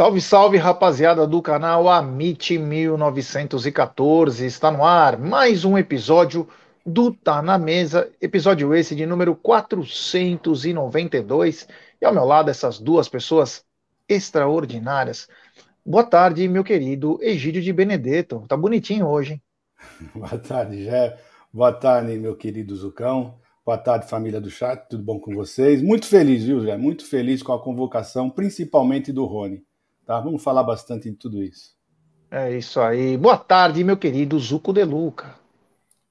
Salve, salve, rapaziada do canal Amit 1914. Está no ar mais um episódio do Tá na Mesa, episódio esse de número 492. E ao meu lado, essas duas pessoas extraordinárias. Boa tarde, meu querido Egídio de Benedetto. Tá bonitinho hoje, hein? Boa tarde, Jé. Boa tarde, meu querido Zucão. Boa tarde, família do chat. Tudo bom com vocês? Muito feliz, viu, Jé? Muito feliz com a convocação, principalmente do Rony. Tá? Vamos falar bastante de tudo isso. É isso aí. Boa tarde, meu querido Zuco de Luca.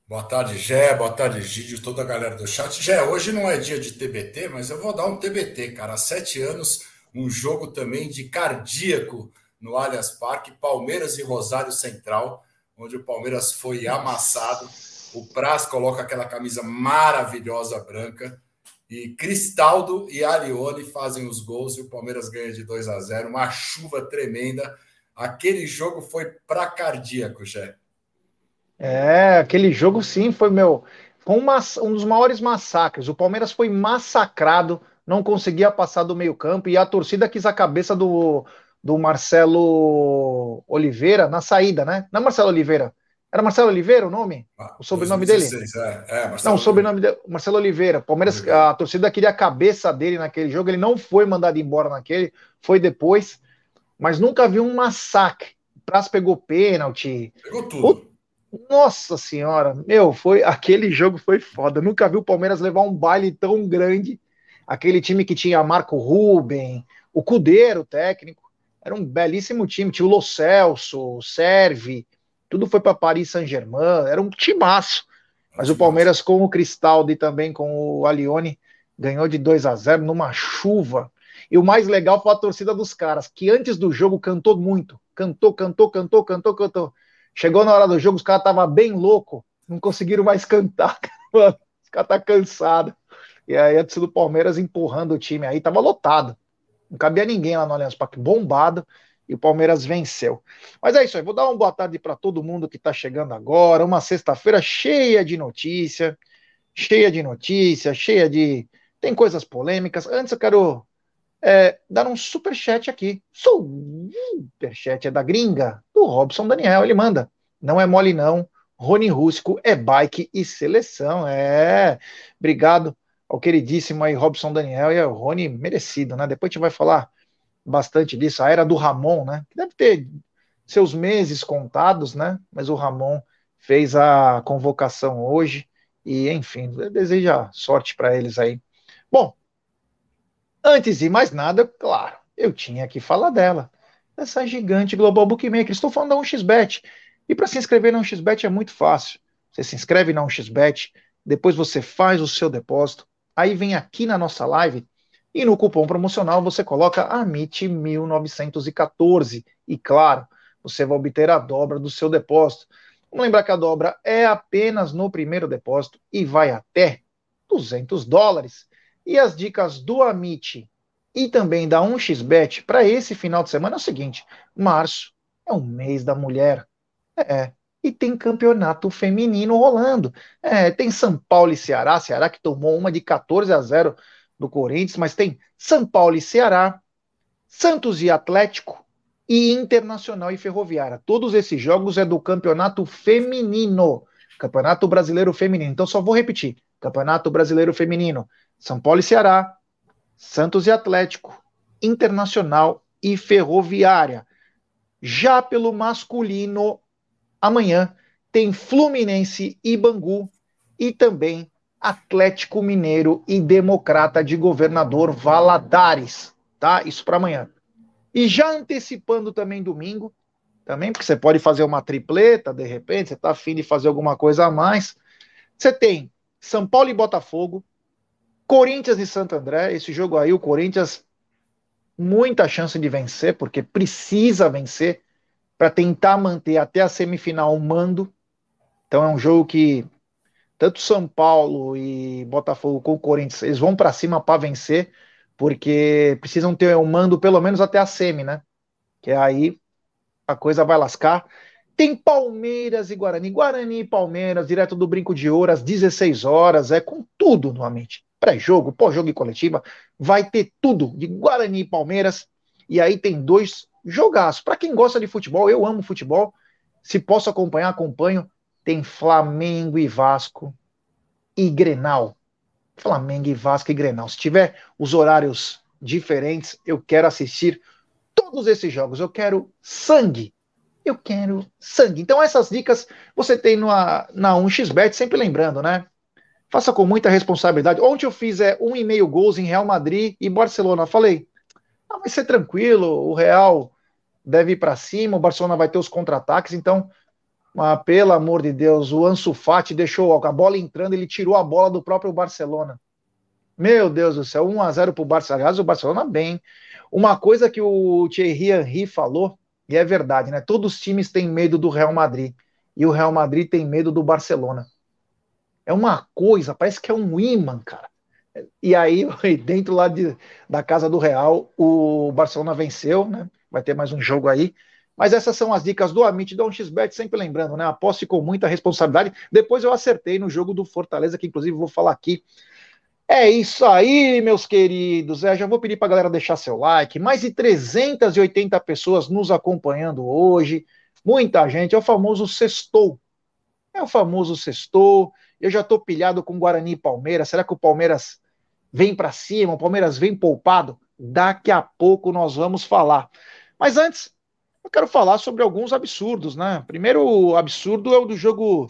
Boa tarde, Gé. Boa tarde, Gídio, toda a galera do chat. Gé, hoje não é dia de TBT, mas eu vou dar um TBT, cara. Há sete anos, um jogo também de cardíaco no Allianz Parque, Palmeiras e Rosário Central, onde o Palmeiras foi amassado. O Praz coloca aquela camisa maravilhosa branca. E Cristaldo e Alione fazem os gols e o Palmeiras ganha de 2 a 0. Uma chuva tremenda. Aquele jogo foi para cardíaco, Jé. É, aquele jogo sim foi meu. Foi um, um dos maiores massacres. O Palmeiras foi massacrado, não conseguia passar do meio-campo e a torcida quis a cabeça do, do Marcelo Oliveira na saída, né? Não é Marcelo Oliveira, era Marcelo Oliveira o nome? Ah, o sobrenome 2016, dele? É, é Marcelo não, o sobrenome dele, Marcelo Oliveira. Palmeiras, a torcida queria a cabeça dele naquele jogo. Ele não foi mandado embora naquele, foi depois. Mas nunca vi um massacre. O Praz pegou pênalti. Pegou tudo. O, nossa senhora, meu, foi aquele jogo foi foda. Nunca vi o Palmeiras levar um baile tão grande. Aquele time que tinha Marco Ruben, o Cudeiro, técnico. Era um belíssimo time. Tinha o Lo Celso, o Serve tudo foi para Paris Saint-Germain, era um timaço. Mas o Palmeiras com o Cristaldo e também com o Alione ganhou de 2 a 0 numa chuva. E o mais legal foi a torcida dos caras, que antes do jogo cantou muito. Cantou, cantou, cantou, cantou, cantou. Chegou na hora do jogo, os caras estavam bem louco, não conseguiram mais cantar. os caras tá cansado. E aí a torcida do Palmeiras empurrando o time aí, tava lotado. Não cabia ninguém lá no Allianz Parque, bombado e o Palmeiras venceu. Mas é isso aí, vou dar uma boa tarde para todo mundo que está chegando agora. Uma sexta-feira cheia de notícia, cheia de notícia, cheia de. Tem coisas polêmicas. Antes eu quero é, dar um super chat aqui. Super chat é da gringa, do Robson Daniel. Ele manda. Não é mole, não. Rony Rústico é bike e seleção. É. Obrigado ao queridíssimo aí, Robson Daniel e ao Rony, merecido, né? Depois a gente vai falar bastante disso, a era do Ramon, né? Que deve ter seus meses contados, né? Mas o Ramon fez a convocação hoje e, enfim, deseja sorte para eles aí. Bom, antes de mais nada, claro, eu tinha que falar dela, essa gigante Global Bookmaker. Estou falando da 1xBet. E para se inscrever na 1xBet é muito fácil. Você se inscreve na 1xBet, depois você faz o seu depósito, aí vem aqui na nossa live e no cupom promocional você coloca AMIT1914 e claro, você vai obter a dobra do seu depósito. Vamos lembrar que a dobra é apenas no primeiro depósito e vai até 200 dólares. E as dicas do Amit e também da 1xBet para esse final de semana é o seguinte: março é o mês da mulher. É, e tem campeonato feminino rolando. É, tem São Paulo e Ceará, Ceará que tomou uma de 14 a 0 do Corinthians, mas tem São Paulo e Ceará, Santos e Atlético e Internacional e Ferroviária. Todos esses jogos é do Campeonato Feminino, Campeonato Brasileiro Feminino. Então só vou repetir: Campeonato Brasileiro Feminino, São Paulo e Ceará, Santos e Atlético, Internacional e Ferroviária. Já pelo masculino, amanhã tem Fluminense e Bangu e também Atlético Mineiro e Democrata de Governador Valadares, tá? Isso para amanhã. E já antecipando também domingo, também porque você pode fazer uma tripleta, de repente, você tá afim de fazer alguma coisa a mais. Você tem São Paulo e Botafogo, Corinthians e Santo André. Esse jogo aí, o Corinthians muita chance de vencer, porque precisa vencer para tentar manter até a semifinal o mando. Então é um jogo que tanto São Paulo e Botafogo com o Corinthians, eles vão para cima para vencer, porque precisam ter um mando pelo menos até a semi, né? Que aí a coisa vai lascar. Tem Palmeiras e Guarani, Guarani e Palmeiras, direto do Brinco de Ouro, às 16 horas, é com tudo novamente. Pré-jogo, pós-jogo e coletiva, vai ter tudo de Guarani e Palmeiras. E aí tem dois jogaço. Para quem gosta de futebol, eu amo futebol. Se posso acompanhar, acompanho. Tem Flamengo e Vasco e Grenal. Flamengo e Vasco e Grenal. Se tiver os horários diferentes, eu quero assistir todos esses jogos. Eu quero sangue. Eu quero sangue. Então, essas dicas você tem na, na 1xBet, sempre lembrando, né? Faça com muita responsabilidade. Ontem eu fiz é, um e meio gols em Real Madrid e Barcelona. Falei, ah, vai ser tranquilo, o Real deve ir para cima, o Barcelona vai ter os contra-ataques, então, mas, pelo amor de Deus, o Ansu Fati deixou a bola entrando, ele tirou a bola do próprio Barcelona. Meu Deus do céu, 1 a 0 para o Barcelona. Aliás, o Barcelona bem. Uma coisa que o Thierry Henry falou, e é verdade, né? Todos os times têm medo do Real Madrid. E o Real Madrid tem medo do Barcelona. É uma coisa, parece que é um imã, cara. E aí, dentro lá de, da casa do Real, o Barcelona venceu, né? Vai ter mais um jogo aí. Mas essas são as dicas do Amit da 1xBet, sempre lembrando, né? Aposte com muita responsabilidade. Depois eu acertei no jogo do Fortaleza, que inclusive vou falar aqui é isso aí, meus queridos. É, já vou pedir para a galera deixar seu like. Mais de 380 pessoas nos acompanhando hoje. Muita gente. É o famoso sextou. É o famoso sextou. Eu já estou pilhado com Guarani e Palmeiras. Será que o Palmeiras vem para cima? O Palmeiras vem poupado? Daqui a pouco nós vamos falar. Mas antes, eu quero falar sobre alguns absurdos, né? Primeiro absurdo é o do jogo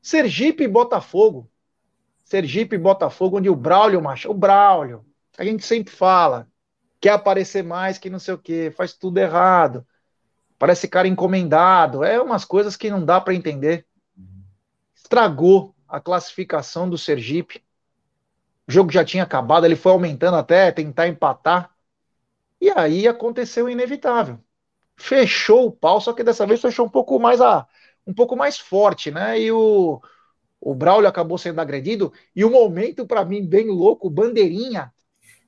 Sergipe Botafogo. Sergipe Botafogo, onde o Braulio, macho, o Braulio, a gente sempre fala, quer aparecer mais que não sei o que, faz tudo errado, parece cara encomendado, é umas coisas que não dá para entender. Estragou a classificação do Sergipe. O jogo já tinha acabado, ele foi aumentando até tentar empatar. E aí aconteceu o inevitável. Fechou o pau, só que dessa vez fechou um pouco mais a um pouco mais forte, né? E o o Braulio acabou sendo agredido, e o momento para mim bem louco, bandeirinha,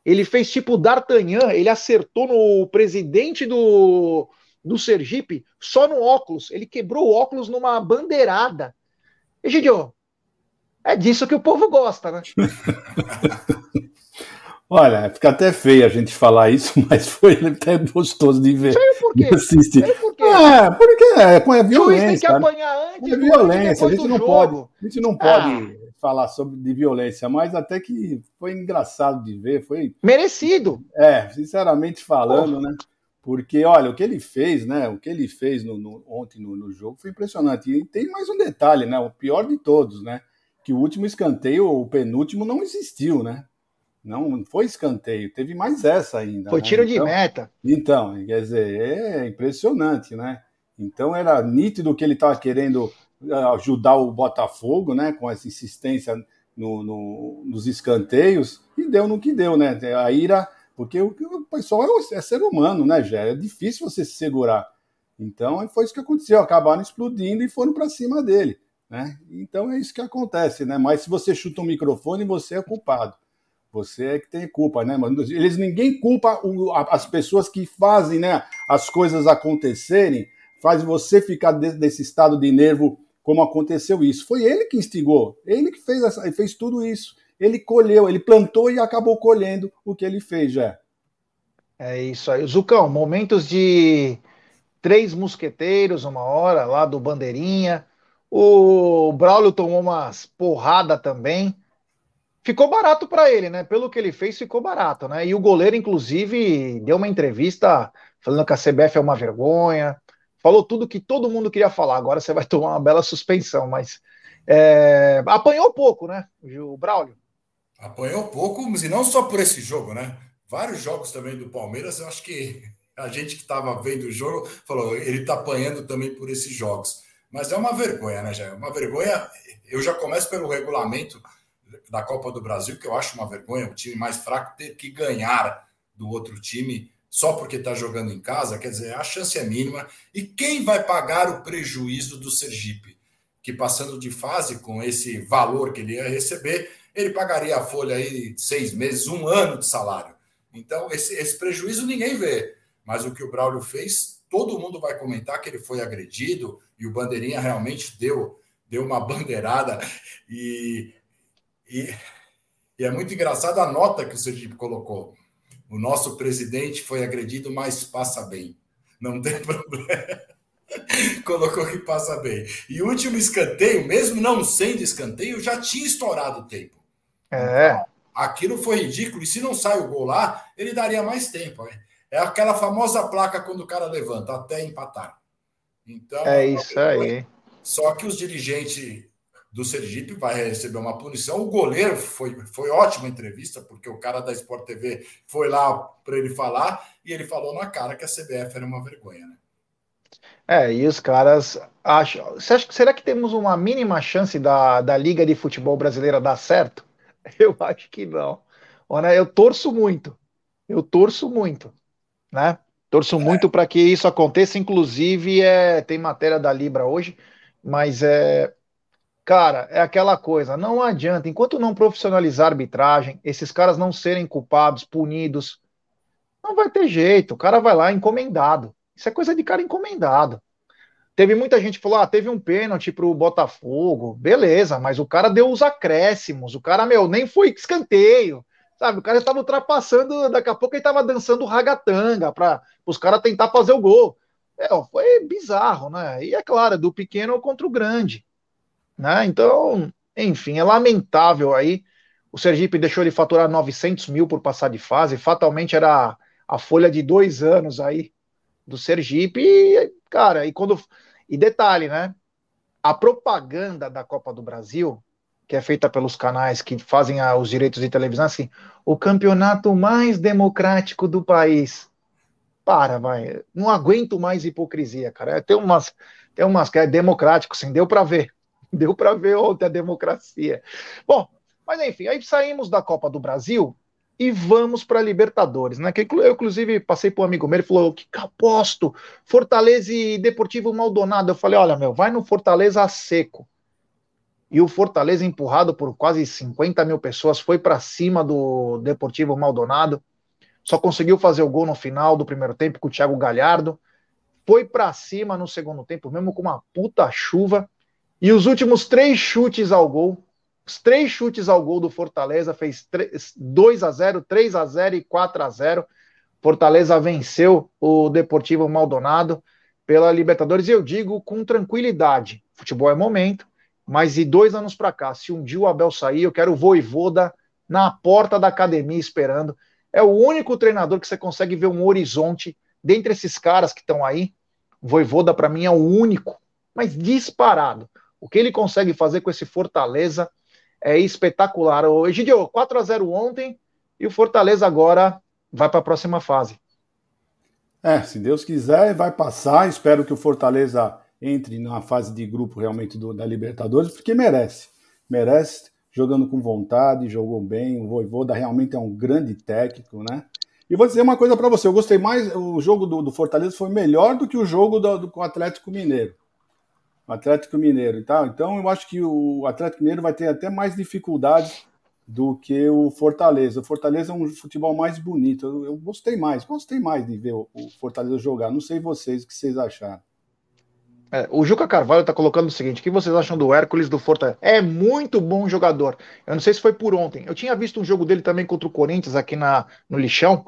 ele fez tipo D'Artagnan, ele acertou no presidente do, do Sergipe só no óculos, ele quebrou o óculos numa bandeirada. Egidio, é disso que o povo gosta, né? Olha, fica até feio a gente falar isso, mas foi até gostoso de ver. Sei por quê. Assistir. Por quê. É, porque é, com a violência. Tem que apanhar antes. É violência. A gente não pode, a gente não pode ah. falar sobre de violência, mas até que foi engraçado de ver, foi merecido. É, sinceramente falando, Porra. né? Porque olha o que ele fez, né? O que ele fez no, no ontem no, no jogo foi impressionante. E tem mais um detalhe, né? O pior de todos, né? Que o último escanteio, o penúltimo, não existiu, né? Não foi escanteio, teve mais essa ainda. Foi né? tiro de então, meta. Então, quer dizer, é impressionante, né? Então era nítido que ele estava querendo ah, ajudar o Botafogo, né? Com essa insistência no, no, nos escanteios, e deu no que deu, né? A ira, porque o, o pessoal é, é ser humano, né, Gé? É difícil você se segurar. Então foi isso que aconteceu, acabaram explodindo e foram para cima dele. Né? Então é isso que acontece, né? Mas se você chuta um microfone, você é culpado. Você é que tem culpa, né, mano? Eles ninguém culpa o, as pessoas que fazem, né, as coisas acontecerem, faz você ficar de, desse estado de nervo como aconteceu isso. Foi ele que instigou, ele que fez essa, fez tudo isso. Ele colheu, ele plantou e acabou colhendo o que ele fez, já. É isso aí, Zucão. Momentos de três mosqueteiros, uma hora lá do bandeirinha. O Braulio tomou umas porrada também ficou barato para ele, né? Pelo que ele fez, ficou barato, né? E o goleiro, inclusive, deu uma entrevista falando que a CBF é uma vergonha, falou tudo que todo mundo queria falar. Agora você vai tomar uma bela suspensão, mas é... apanhou pouco, né? O Braulio. Apanhou pouco, mas e não só por esse jogo, né? Vários jogos também do Palmeiras, eu acho que a gente que estava vendo o jogo falou, ele está apanhando também por esses jogos. Mas é uma vergonha, né? É uma vergonha. Eu já começo pelo regulamento da Copa do Brasil, que eu acho uma vergonha, o time mais fraco ter que ganhar do outro time só porque está jogando em casa, quer dizer, a chance é mínima. E quem vai pagar o prejuízo do Sergipe? Que passando de fase com esse valor que ele ia receber, ele pagaria a folha aí seis meses, um ano de salário. Então, esse, esse prejuízo ninguém vê. Mas o que o Braulio fez, todo mundo vai comentar que ele foi agredido e o Bandeirinha realmente deu, deu uma bandeirada. E e, e é muito engraçado a nota que o Sergipe colocou. O nosso presidente foi agredido, mas passa bem. Não tem problema. Colocou que passa bem. E o último escanteio, mesmo não sendo escanteio, já tinha estourado o tempo. É. Então, aquilo foi ridículo. E se não sai o gol lá, ele daria mais tempo. Né? É aquela famosa placa quando o cara levanta, até empatar. Então, é isso aí. Só que os dirigentes do Sergipe vai receber uma punição. O goleiro foi, foi ótima entrevista, porque o cara da Sport TV foi lá para ele falar e ele falou na cara que a CBF era uma vergonha, né? É, e os caras acham. Você acha, será que temos uma mínima chance da, da Liga de Futebol Brasileira dar certo? Eu acho que não. Olha, eu torço muito. Eu torço muito, né? Torço é. muito para que isso aconteça. Inclusive, é, tem matéria da Libra hoje, mas é, cara, é aquela coisa. Não adianta, enquanto não profissionalizar a arbitragem, esses caras não serem culpados, punidos, não vai ter jeito. O cara vai lá encomendado. Isso é coisa de cara encomendado. Teve muita gente que falou: ah, teve um pênalti pro Botafogo. Beleza, mas o cara deu os acréscimos. O cara, meu, nem foi escanteio. Sabe, o cara estava ultrapassando, daqui a pouco ele estava dançando ragatanga para os caras tentar fazer o gol. É, foi bizarro, né? E é claro, do pequeno contra o grande. Né? Então, enfim, é lamentável aí. O Sergipe deixou de faturar 900 mil por passar de fase. Fatalmente era a folha de dois anos aí do Sergipe. E, cara, e quando. E detalhe, né? A propaganda da Copa do Brasil, que é feita pelos canais que fazem a, os direitos de televisão, assim, o campeonato mais democrático do país. Para, vai. Não aguento mais hipocrisia, cara. Tem umas, tem umas que é democrático, sim, deu para ver. Deu para ver ontem a democracia. Bom, mas enfim, aí saímos da Copa do Brasil e vamos para Libertadores, né? Que eu, inclusive, passei para um amigo meu, ele falou: que aposto, Fortaleza e Deportivo Maldonado. Eu falei: olha, meu, vai no Fortaleza a seco. E o Fortaleza, empurrado por quase 50 mil pessoas, foi para cima do Deportivo Maldonado. Só conseguiu fazer o gol no final do primeiro tempo com o Thiago Galhardo. Foi para cima no segundo tempo, mesmo com uma puta chuva. E os últimos três chutes ao gol os três chutes ao gol do Fortaleza fez 3, 2 a 0, 3 a 0 e 4 a 0. Fortaleza venceu o Deportivo Maldonado pela Libertadores e eu digo com tranquilidade. Futebol é momento, mas de dois anos para cá, se um dia o Abel sair, eu quero o Voivoda na porta da academia esperando. É o único treinador que você consegue ver um horizonte dentre esses caras que estão aí. Voivoda para mim é o único, mas disparado. O que ele consegue fazer com esse Fortaleza é espetacular. O Egidio, 4 a 0 ontem e o Fortaleza agora vai para a próxima fase. É, se Deus quiser, vai passar. Espero que o Fortaleza entre na fase de grupo realmente do, da Libertadores, porque merece. Merece, jogando com vontade, jogou bem. O Voivoda realmente é um grande técnico, né? E vou dizer uma coisa para você: eu gostei mais. O jogo do, do, Fortaleza foi melhor do que o jogo do, do, com Atlético Mineiro. Atlético Mineiro e tal. Então eu acho que o Atlético Mineiro vai ter até mais dificuldades do que o Fortaleza. O Fortaleza é um futebol mais bonito. Eu, eu gostei mais, gostei mais de ver o, o, Fortaleza jogar. Não sei vocês o que vocês acharam. É, o Juca Carvalho está colocando o seguinte: o que vocês acham do Hércules do Fortaleza? É muito bom jogador. Eu não sei se foi por ontem. Eu tinha visto um jogo dele também contra o Corinthians aqui na, no Lixão.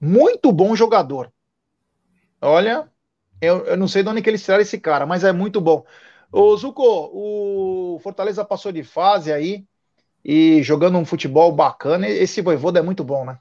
Muito bom jogador. Olha, eu, eu não sei de onde que eles tiraram esse cara, mas é muito bom. Ô, Zuko, o Fortaleza passou de fase aí e jogando um futebol bacana. Esse Voivoda é muito bom, né?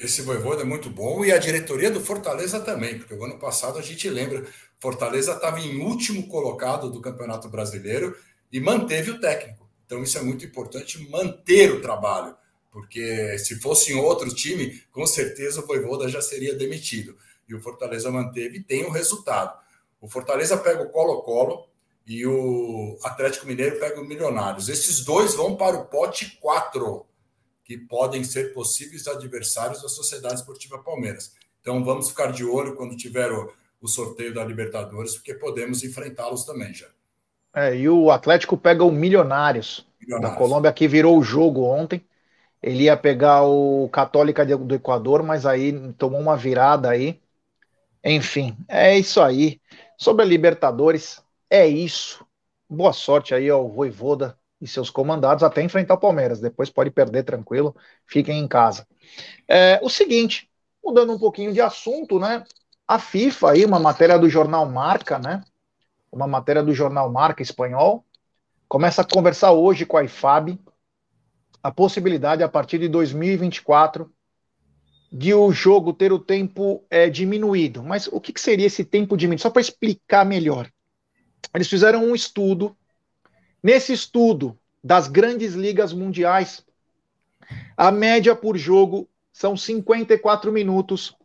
Esse Voivoda é muito bom e a diretoria do Fortaleza também, porque o ano passado a gente lembra, Fortaleza estava em último colocado do Campeonato Brasileiro e manteve o técnico. Então isso é muito importante, manter o trabalho, porque se fosse em outro time, com certeza o Voivoda já seria demitido e o Fortaleza manteve e tem o um resultado. O Fortaleza pega o Colo-Colo e o Atlético Mineiro pega o Milionários. Esses dois vão para o pote 4, que podem ser possíveis adversários da Sociedade Esportiva Palmeiras. Então vamos ficar de olho quando tiver o, o sorteio da Libertadores, porque podemos enfrentá-los também já. É, e o Atlético pega o Milionários, Milionários. da Colômbia, que virou o jogo ontem. Ele ia pegar o Católica do Equador, mas aí tomou uma virada aí enfim, é isso aí. Sobre a Libertadores, é isso. Boa sorte aí ao Voivoda e seus comandados até enfrentar o Palmeiras. Depois pode perder tranquilo, fiquem em casa. É, o seguinte, mudando um pouquinho de assunto, né? a FIFA aí, uma matéria do jornal Marca, né? Uma matéria do jornal Marca espanhol, começa a conversar hoje com a IFAB a possibilidade a partir de 2024 de o jogo ter o tempo é, diminuído. Mas o que, que seria esse tempo diminuído? Só para explicar melhor. Eles fizeram um estudo. Nesse estudo das grandes ligas mundiais, a média por jogo são 54 minutos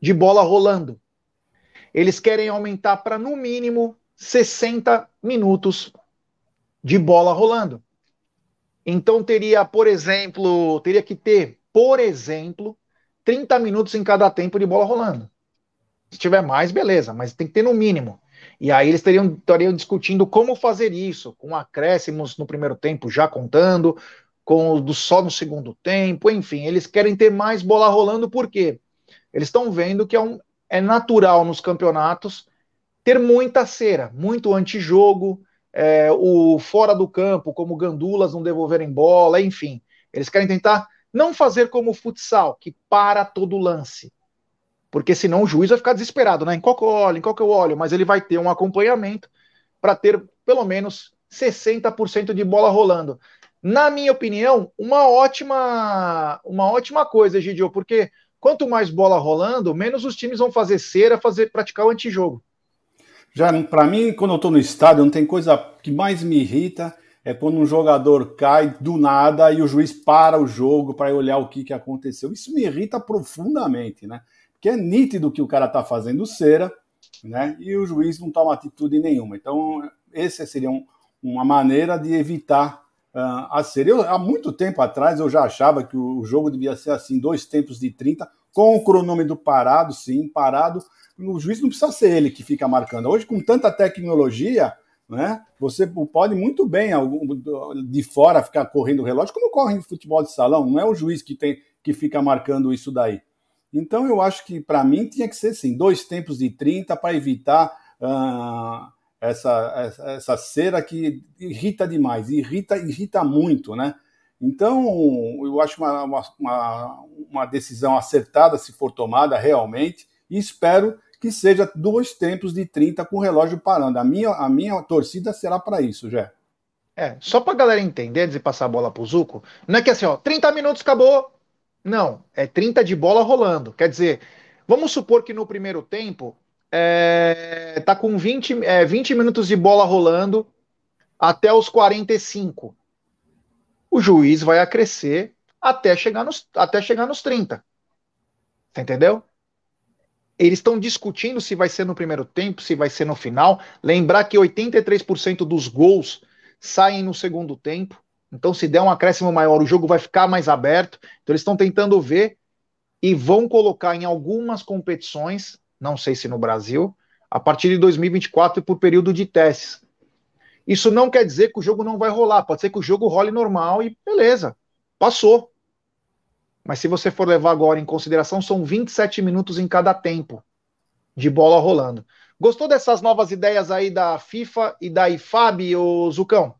de bola rolando. Eles querem aumentar para no mínimo 60 minutos de bola rolando. Então teria, por exemplo, teria que ter, por exemplo, 30 minutos em cada tempo de bola rolando. Se tiver mais, beleza, mas tem que ter no mínimo. E aí eles teriam, estariam discutindo como fazer isso, com acréscimos no primeiro tempo já contando, com do só no segundo tempo, enfim, eles querem ter mais bola rolando, por quê? Eles estão vendo que é, um, é natural nos campeonatos ter muita cera, muito antijogo, é, o fora do campo, como gandulas não devolverem bola, enfim. Eles querem tentar não fazer como o futsal, que para todo lance. Porque senão o juiz vai ficar desesperado, né? Em qual que eu olho, em qual que eu olho, mas ele vai ter um acompanhamento para ter pelo menos 60% de bola rolando na minha opinião, uma ótima, uma ótima coisa, Gidio, porque quanto mais bola rolando, menos os times vão fazer cera, fazer praticar o antijogo. Já para mim, quando eu estou no estádio, não tem coisa que mais me irrita é quando um jogador cai do nada e o juiz para o jogo para olhar o que, que aconteceu. Isso me irrita profundamente, né? Porque é nítido que o cara está fazendo cera, né? E o juiz não toma atitude nenhuma. Então, essa seria um, uma maneira de evitar uh, a ser. Eu, há muito tempo atrás eu já achava que o jogo devia ser assim, dois tempos de 30, com o cronômetro parado, sim, parado. O juiz não precisa ser ele que fica marcando. Hoje, com tanta tecnologia, né, você pode muito bem de fora ficar correndo o relógio, como corre em futebol de salão. Não é o juiz que tem que fica marcando isso daí. Então eu acho que para mim tinha que ser assim, dois tempos de 30 para evitar uh, essa, essa, essa cera que irrita demais, irrita, irrita muito, né? Então, eu acho uma, uma, uma, decisão acertada se for tomada realmente, e espero que seja dois tempos de 30 com o relógio parando. A minha, a minha torcida será para isso, já. É, só para a galera entender, antes de passar a bola para o Zuco, não é que assim, ó, 30 minutos acabou. Não, é 30 de bola rolando. Quer dizer, vamos supor que no primeiro tempo é, tá com 20, é, 20 minutos de bola rolando até os 45. O juiz vai acrescer até chegar nos, até chegar nos 30. Você entendeu? Eles estão discutindo se vai ser no primeiro tempo, se vai ser no final. Lembrar que 83% dos gols saem no segundo tempo. Então, se der um acréscimo maior, o jogo vai ficar mais aberto. Então, eles estão tentando ver e vão colocar em algumas competições não sei se no Brasil, a partir de 2024 por período de testes. Isso não quer dizer que o jogo não vai rolar, pode ser que o jogo role normal e beleza, passou. Mas se você for levar agora em consideração, são 27 minutos em cada tempo de bola rolando. Gostou dessas novas ideias aí da FIFA e da IFAB, ô Zucão?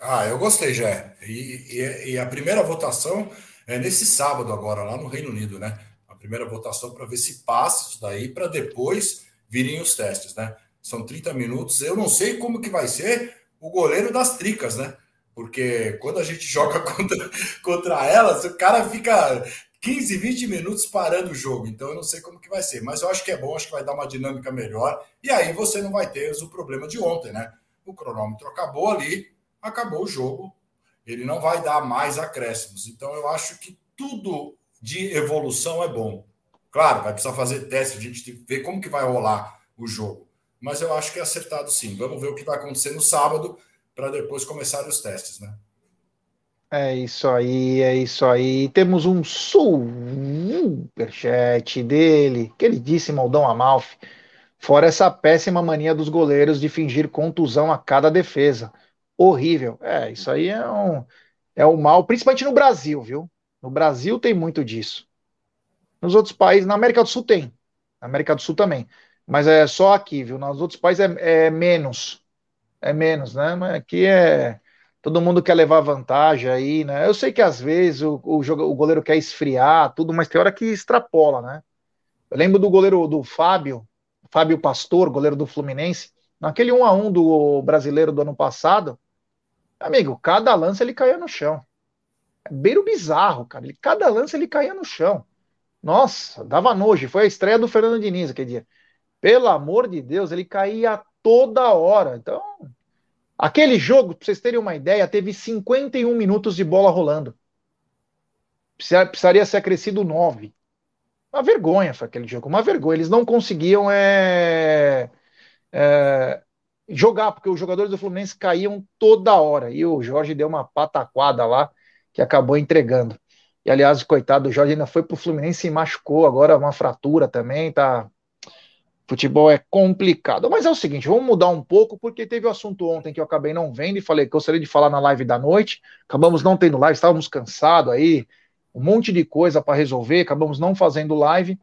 Ah, eu gostei, já. E, e, e, a primeira votação é nesse sábado agora, lá no Reino Unido, né? primeira votação para ver se passa isso daí, para depois virem os testes, né? São 30 minutos. Eu não sei como que vai ser o goleiro das tricas, né? Porque quando a gente joga contra, contra elas, o cara fica 15, 20 minutos parando o jogo. Então eu não sei como que vai ser. Mas eu acho que é bom, acho que vai dar uma dinâmica melhor. E aí você não vai ter o problema de ontem, né? O cronômetro acabou ali, acabou o jogo. Ele não vai dar mais acréscimos. Então eu acho que tudo de evolução é bom. Claro, vai precisar fazer teste, a gente tem que ver como que vai rolar o jogo. Mas eu acho que é acertado sim. Vamos ver o que vai acontecer no sábado para depois começar os testes, né? É isso aí, é isso aí. Temos um superchat dele, queridíssimo Aldão Amalfi. Fora essa péssima mania dos goleiros de fingir contusão a cada defesa. Horrível. É, isso aí é um, é um mal, principalmente no Brasil, viu? No Brasil tem muito disso. Nos outros países, na América do Sul tem. Na América do Sul também. Mas é só aqui, viu? Nos outros países é, é menos. É menos, né? Mas aqui é. Todo mundo quer levar vantagem aí, né? Eu sei que às vezes o, o, o goleiro quer esfriar tudo, mas tem hora que extrapola, né? Eu lembro do goleiro do Fábio, Fábio Pastor, goleiro do Fluminense, naquele 1 a 1 do brasileiro do ano passado. Amigo, cada lance ele caía no chão. É beiro bizarro, cara. Ele, cada lance ele caía no chão. Nossa, dava nojo. Foi a estreia do Fernando Diniz aquele dia. Pelo amor de Deus, ele caía toda hora. Então, aquele jogo, para vocês terem uma ideia, teve 51 minutos de bola rolando. Precisaria ser acrescido 9. Uma vergonha foi aquele jogo, uma vergonha. Eles não conseguiam é, é, jogar, porque os jogadores do Fluminense caíam toda hora. E o Jorge deu uma pataquada lá que acabou entregando. E aliás, coitado, o Jorge ainda foi pro Fluminense e machucou, agora uma fratura também, tá. Futebol é complicado. Mas é o seguinte, vamos mudar um pouco, porque teve o um assunto ontem que eu acabei não vendo e falei que gostaria de falar na live da noite. Acabamos não tendo live, estávamos cansados aí, um monte de coisa para resolver, acabamos não fazendo live.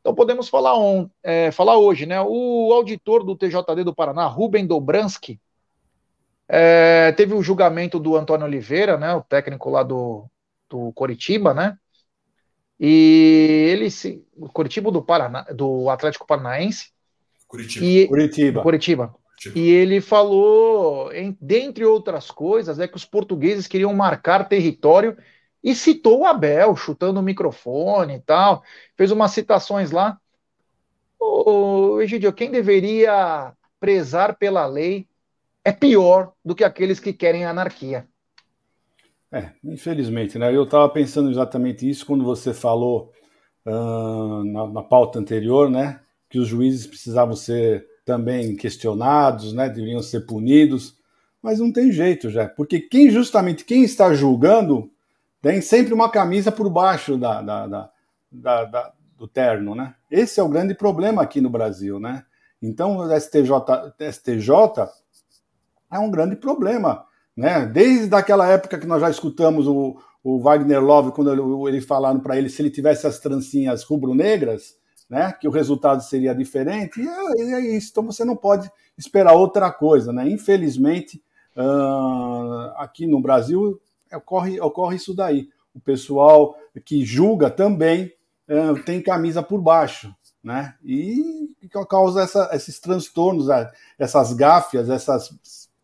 Então podemos falar, on, é, falar hoje, né? O auditor do TJD do Paraná, Rubem Dobransky, é, teve o julgamento do Antônio Oliveira, né? O técnico lá do, do Coritiba, né? E ele se. Coritiba do Paraná, do Atlético Paranaense. Curitiba. E, Curitiba. Curitiba. Curitiba. E ele falou, em, dentre outras coisas, é que os portugueses queriam marcar território e citou o Abel, chutando o microfone e tal. Fez umas citações lá. Ô, Egidio, quem deveria prezar pela lei é pior do que aqueles que querem anarquia. É, infelizmente, né? Eu estava pensando exatamente isso quando você falou uh, na, na, pauta anterior, né? Que os juízes precisavam ser também questionados, né? Deveriam ser punidos, mas não tem jeito já, porque quem justamente quem está julgando tem sempre uma camisa por baixo da, da, da, da do terno, né? Esse é o grande problema aqui no Brasil, né? Então o STJ, STJ é um grande problema né? Desde aquela época que nós já escutamos o, o Wagner Love, quando ele, ele falaram para ele se ele tivesse as trancinhas rubro-negras, né, que o resultado seria diferente, e é, é, isso. Então você não pode esperar outra coisa. Né? Infelizmente, uh, aqui no Brasil ocorre, ocorre isso daí. O pessoal que julga também uh, tem camisa por baixo. Né? E causa essa, esses transtornos, essas gáfias, essas,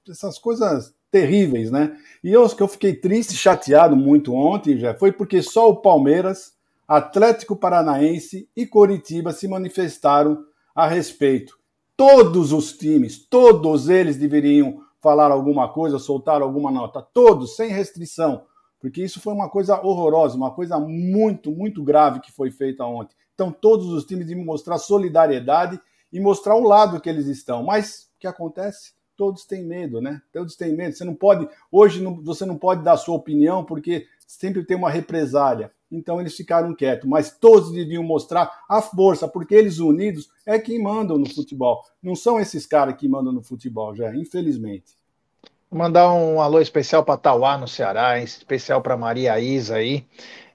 essas coisas terríveis, né? E eu que eu fiquei triste, chateado muito ontem, já foi porque só o Palmeiras, Atlético Paranaense e Coritiba se manifestaram a respeito. Todos os times, todos eles deveriam falar alguma coisa, soltar alguma nota, todos, sem restrição, porque isso foi uma coisa horrorosa, uma coisa muito, muito grave que foi feita ontem. Então, todos os times devem mostrar solidariedade e mostrar o lado que eles estão. Mas o que acontece? Todos têm medo, né? Todos têm medo. Você não pode, hoje não, você não pode dar sua opinião porque sempre tem uma represália. Então eles ficaram quietos, mas todos deviam mostrar a força, porque eles unidos é quem mandam no futebol. Não são esses caras que mandam no futebol, já, infelizmente. Mandar um alô especial para Tauá no Ceará, especial para Maria Isa aí.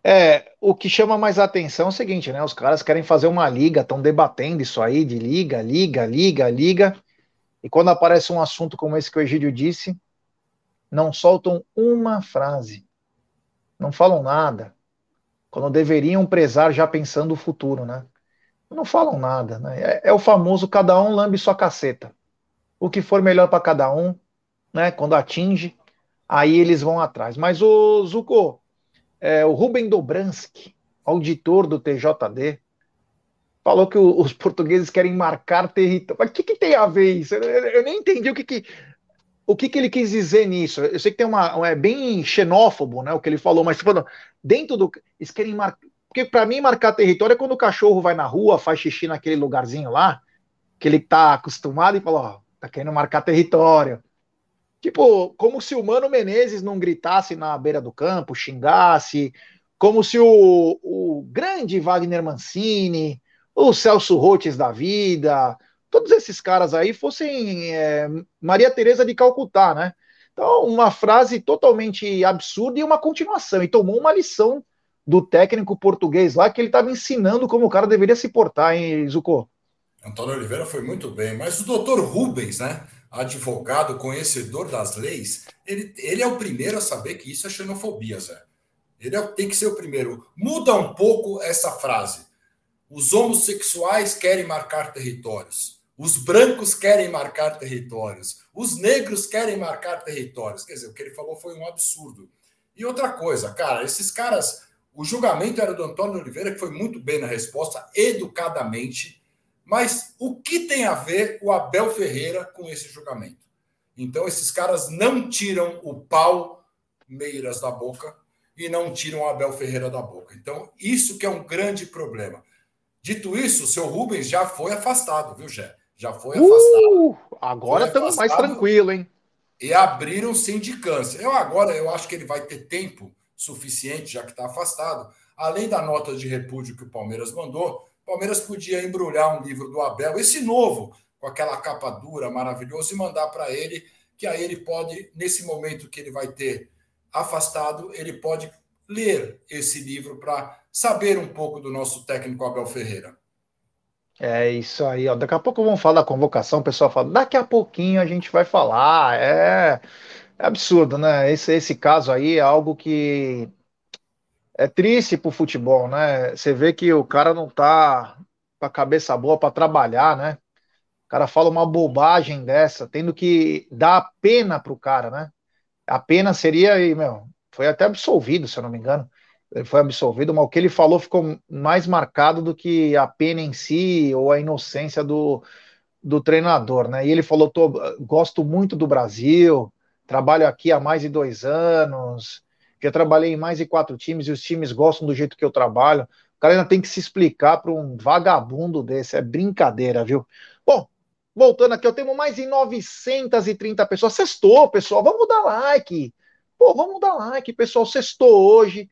É, o que chama mais atenção é o seguinte, né? Os caras querem fazer uma liga, estão debatendo isso aí de liga, liga, liga, liga. E quando aparece um assunto como esse que o Egídio disse, não soltam uma frase, não falam nada, quando deveriam prezar já pensando o futuro, né? Não falam nada, né? É, é o famoso cada um lambe sua caceta. O que for melhor para cada um, né? Quando atinge, aí eles vão atrás. Mas o Zuko, é, o Ruben Dobransky, auditor do TJD, falou que os portugueses querem marcar território. Mas o que, que, tem a ver isso? Eu, eu nem entendi o que, que o que, que, ele quis dizer nisso. Eu sei que tem uma. É bem xenófobo, né? O que ele falou, mas tipo, dentro do. Eles querem marcar. Porque para mim, marcar território é quando o cachorro vai na rua, faz xixi naquele lugarzinho lá, que ele tá acostumado e fala: Ó, tá querendo marcar território. Tipo, como se o Mano Menezes não gritasse na beira do campo, xingasse, como se o, o grande Wagner Mancini, o Celso Rotes da vida, todos esses caras aí fossem é, Maria Teresa de Calcutá, né? Então, uma frase totalmente absurda e uma continuação. E tomou uma lição do técnico português lá que ele estava ensinando como o cara deveria se portar, hein, Zucco? Antônio Oliveira foi muito bem, mas o doutor Rubens, né? Advogado, conhecedor das leis, ele, ele é o primeiro a saber que isso é xenofobia, Zé. Ele é, tem que ser o primeiro. Muda um pouco essa frase Os homossexuais querem marcar territórios. Os brancos querem marcar territórios. Os negros querem marcar territórios. Quer dizer, o que ele falou foi um absurdo. E outra coisa, cara, esses caras. O julgamento era do Antônio Oliveira, que foi muito bem na resposta, educadamente. Mas o que tem a ver o Abel Ferreira com esse julgamento? Então, esses caras não tiram o pau Meiras da boca e não tiram o Abel Ferreira da boca. Então, isso que é um grande problema. Dito isso, o seu Rubens já foi afastado, viu, Gé? Já foi uh, afastado. Agora estamos mais tranquilo, hein? E abriram sindicância. Eu agora eu acho que ele vai ter tempo suficiente, já que está afastado. Além da nota de repúdio que o Palmeiras mandou, o Palmeiras podia embrulhar um livro do Abel, esse novo, com aquela capa dura, maravilhoso, e mandar para ele, que aí ele pode, nesse momento que ele vai ter afastado, ele pode ler esse livro para saber um pouco do nosso técnico Abel Ferreira. É isso aí, ó. Daqui a pouco vamos falar da convocação, o pessoal fala, daqui a pouquinho a gente vai falar. É, é absurdo, né? Esse, esse caso aí é algo que é triste pro futebol, né? Você vê que o cara não tá com a cabeça boa para trabalhar, né? O cara fala uma bobagem dessa, tendo que dar pena pro cara, né? A pena seria, meu, foi até absolvido, se eu não me engano. Ele foi absolvido, mas o que ele falou ficou mais marcado do que a pena em si ou a inocência do, do treinador, né? E ele falou: gosto muito do Brasil, trabalho aqui há mais de dois anos, já trabalhei em mais de quatro times e os times gostam do jeito que eu trabalho. O cara ainda tem que se explicar para um vagabundo desse, é brincadeira, viu? Bom, voltando aqui, eu tenho mais de 930 pessoas. Sextou, pessoal, vamos dar like. Pô, vamos dar like, pessoal. Sextou hoje.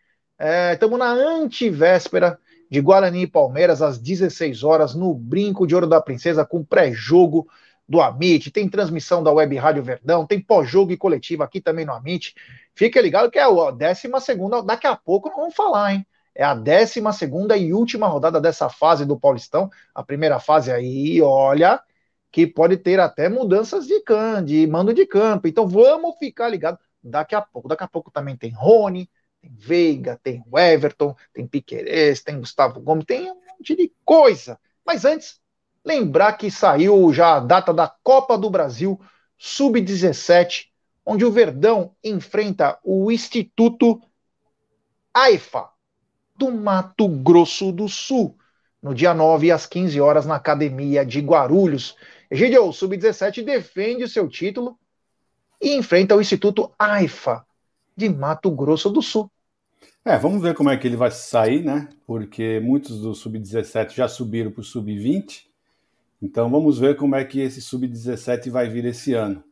Estamos é, na antivéspera de Guarani e Palmeiras, às 16 horas, no Brinco de Ouro da Princesa, com pré-jogo do Amit. Tem transmissão da Web Rádio Verdão, tem pós-jogo e coletivo aqui também no Amit. Fica ligado que é a 12 segunda, daqui a pouco não vamos falar, hein? É a 12 segunda e última rodada dessa fase do Paulistão. A primeira fase aí, olha, que pode ter até mudanças de, can, de mando de campo. Então vamos ficar ligado daqui a pouco. Daqui a pouco também tem Rony, tem Veiga, tem o Everton, tem Piquerez, tem Gustavo Gomes, tem um monte de coisa. Mas antes, lembrar que saiu já a data da Copa do Brasil Sub-17, onde o Verdão enfrenta o Instituto AIFA do Mato Grosso do Sul, no dia 9 às 15 horas na Academia de Guarulhos. Egidio, o Sub-17 defende o seu título e enfrenta o Instituto AIFA de Mato Grosso do Sul. É, vamos ver como é que ele vai sair, né? Porque muitos do Sub-17 já subiram para o Sub-20. Então vamos ver como é que esse Sub-17 vai vir esse ano.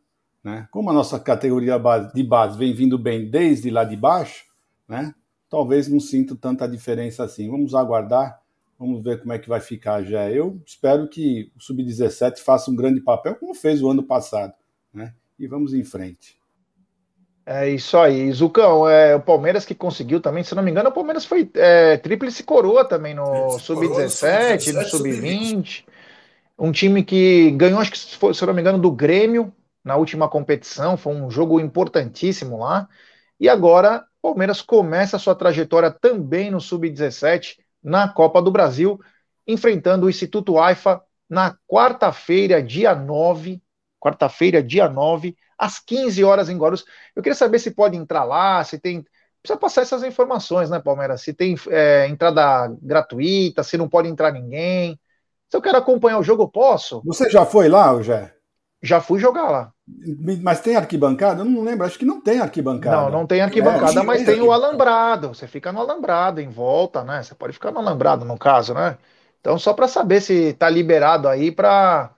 Né? Como a nossa categoria de base vem vindo bem desde lá de baixo, né? talvez não sinta tanta diferença assim. Vamos aguardar Vamos ver como é que vai ficar já. Eu espero que o Sub-17 faça um grande papel, como fez o ano passado. E vamos em frente. É isso aí. Zucão, é, o Palmeiras que conseguiu também, se não me engano, o Palmeiras foi é, tríplice coroa também no Sub-17, no Sub-20. um time que ganhou, acho que foi, se não me engano, do Grêmio na última competição. Foi um jogo importantíssimo lá. E agora o Palmeiras começa a sua trajetória também no Sub-17 na Copa do Brasil, enfrentando o Instituto AIFA na quarta-feira, dia 9, quarta-feira, dia 9, às 15 horas em Guarulhos. Eu queria saber se pode entrar lá, se tem. Precisa passar essas informações, né, Palmeiras? Se tem é, entrada gratuita, se não pode entrar ninguém. Se eu quero acompanhar o jogo, eu posso. Você já foi lá, Jé? Já fui jogar lá. Mas tem arquibancada? Eu não lembro, acho que não tem arquibancada. Não, não tem arquibancada, é, mas tem o alambrado. Você fica no alambrado em volta, né? Você pode ficar no alambrado, no caso, né? Então, só para saber se tá liberado aí para.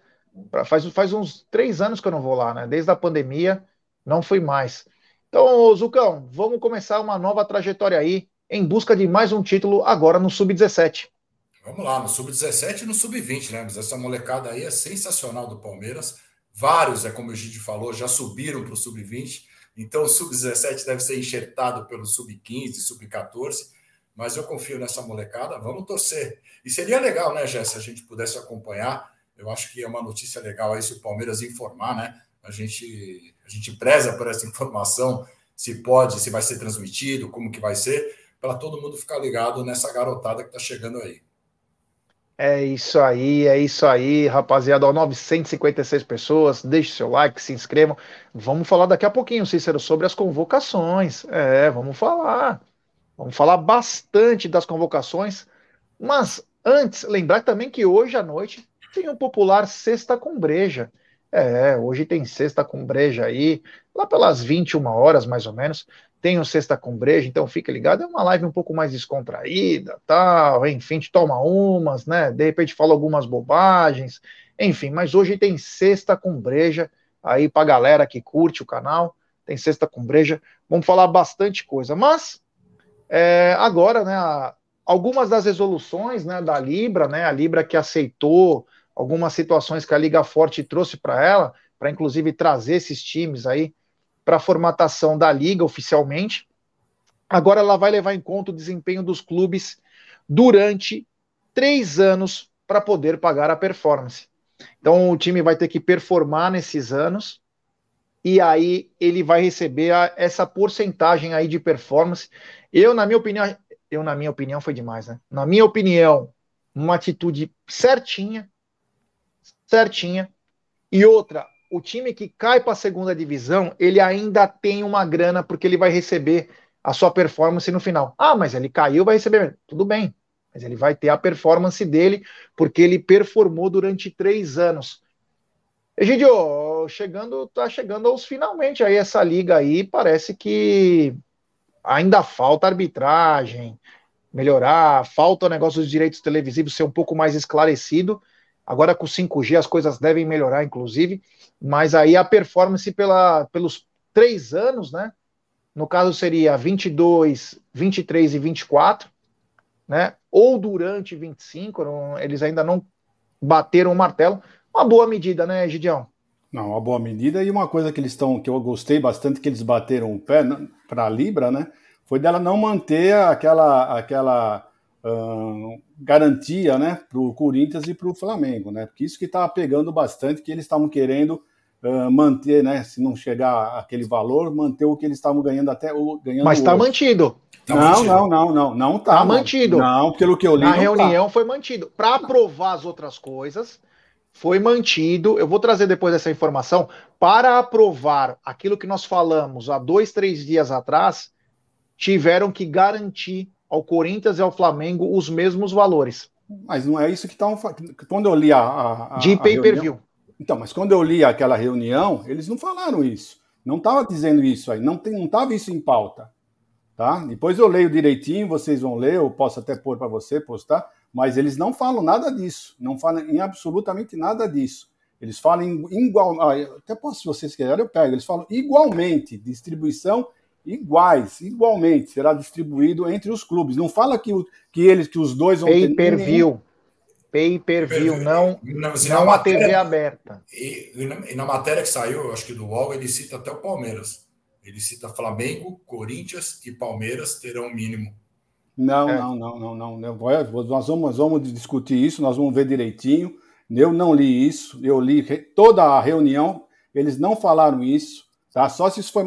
Faz, faz uns três anos que eu não vou lá, né? Desde a pandemia, não fui mais. Então, Zucão, vamos começar uma nova trajetória aí, em busca de mais um título agora no Sub-17. Vamos lá, no Sub-17 e no Sub-20, né? Mas essa molecada aí é sensacional do Palmeiras Vários, é como o Gide falou, já subiram para o sub-20. Então, o sub-17 deve ser enxertado pelo sub-15, sub-14. Mas eu confio nessa molecada. Vamos torcer. E seria legal, né, Jéssica, se a gente pudesse acompanhar. Eu acho que é uma notícia legal aí se o Palmeiras informar, né? A gente, a gente preza por essa informação, se pode, se vai ser transmitido, como que vai ser, para todo mundo ficar ligado nessa garotada que está chegando aí. É isso aí, é isso aí, rapaziada. Ó, 956 pessoas, deixe seu like, se inscrevam. Vamos falar daqui a pouquinho, Cícero, sobre as convocações. É, vamos falar. Vamos falar bastante das convocações. Mas antes, lembrar também que hoje à noite tem o popular Sexta com Breja. É, hoje tem Sexta com Breja aí, lá pelas 21 horas mais ou menos tem o Sexta com Breja, então fica ligado, é uma live um pouco mais descontraída, tal, enfim, te toma umas, né, de repente fala algumas bobagens, enfim, mas hoje tem Sexta com Breja, aí pra galera que curte o canal, tem Sexta com Breja, vamos falar bastante coisa, mas é, agora, né, algumas das resoluções, né, da Libra, né, a Libra que aceitou algumas situações que a Liga Forte trouxe para ela, para inclusive trazer esses times aí para a formatação da liga oficialmente. Agora ela vai levar em conta o desempenho dos clubes durante três anos para poder pagar a performance. Então o time vai ter que performar nesses anos e aí ele vai receber a, essa porcentagem aí de performance. Eu, na minha opinião, eu na minha opinião foi demais, né? Na minha opinião, uma atitude certinha, certinha. E outra, o time que cai para a segunda divisão, ele ainda tem uma grana porque ele vai receber a sua performance no final. Ah, mas ele caiu, vai receber. Tudo bem, mas ele vai ter a performance dele porque ele performou durante três anos. Egidio, chegando, tá chegando aos finalmente aí essa liga aí, parece que ainda falta arbitragem, melhorar, falta o negócio dos direitos televisivos ser um pouco mais esclarecido. Agora com 5G as coisas devem melhorar, inclusive. Mas aí a performance pela, pelos três anos, né? No caso seria 22, 23 e 24, né? Ou durante 25, não, eles ainda não bateram o martelo. Uma boa medida, né, Gideão? Não, uma boa medida e uma coisa que eles estão, que eu gostei bastante que eles bateram o pé para a Libra, né? Foi dela não manter aquela aquela uh, garantia, né, para o Corinthians e para o Flamengo, né? Porque isso que estava pegando bastante, que eles estavam querendo manter, né? Se não chegar aquele valor, manter o que eles estavam ganhando até o ganhando. Mas está mantido. Tá não, mantido. não, não, não, não tá. Tá mantido. Não, pelo que eu li. Na reunião tá. foi mantido. Para aprovar as outras coisas, foi mantido. Eu vou trazer depois essa informação. Para aprovar aquilo que nós falamos há dois, três dias atrás, tiveram que garantir ao Corinthians e ao Flamengo os mesmos valores. Mas não é isso que estão. Quando eu li a. a, de pay per view. Então, mas quando eu li aquela reunião, eles não falaram isso. Não estava dizendo isso aí, não estava isso em pauta. Tá? Depois eu leio direitinho, vocês vão ler, eu posso até pôr para você postar, mas eles não falam nada disso, não falam em absolutamente nada disso. Eles falam igual, ah, até posso, se vocês quiserem, eu pego. Eles falam igualmente, distribuição iguais, igualmente será distribuído entre os clubes. Não fala que, que eles, que os dois vão Pay ter per view pay per view, não, não, não a TV aberta. E, e, na matéria que saiu, acho que do UOL, ele cita até o Palmeiras. Ele cita Flamengo, Corinthians e Palmeiras terão o mínimo. Não, é. não, não, não, não, não. Nós vamos, nós vamos discutir isso, nós vamos ver direitinho. Eu não li isso, eu li toda a reunião, eles não falaram isso, tá? Só se isso foi,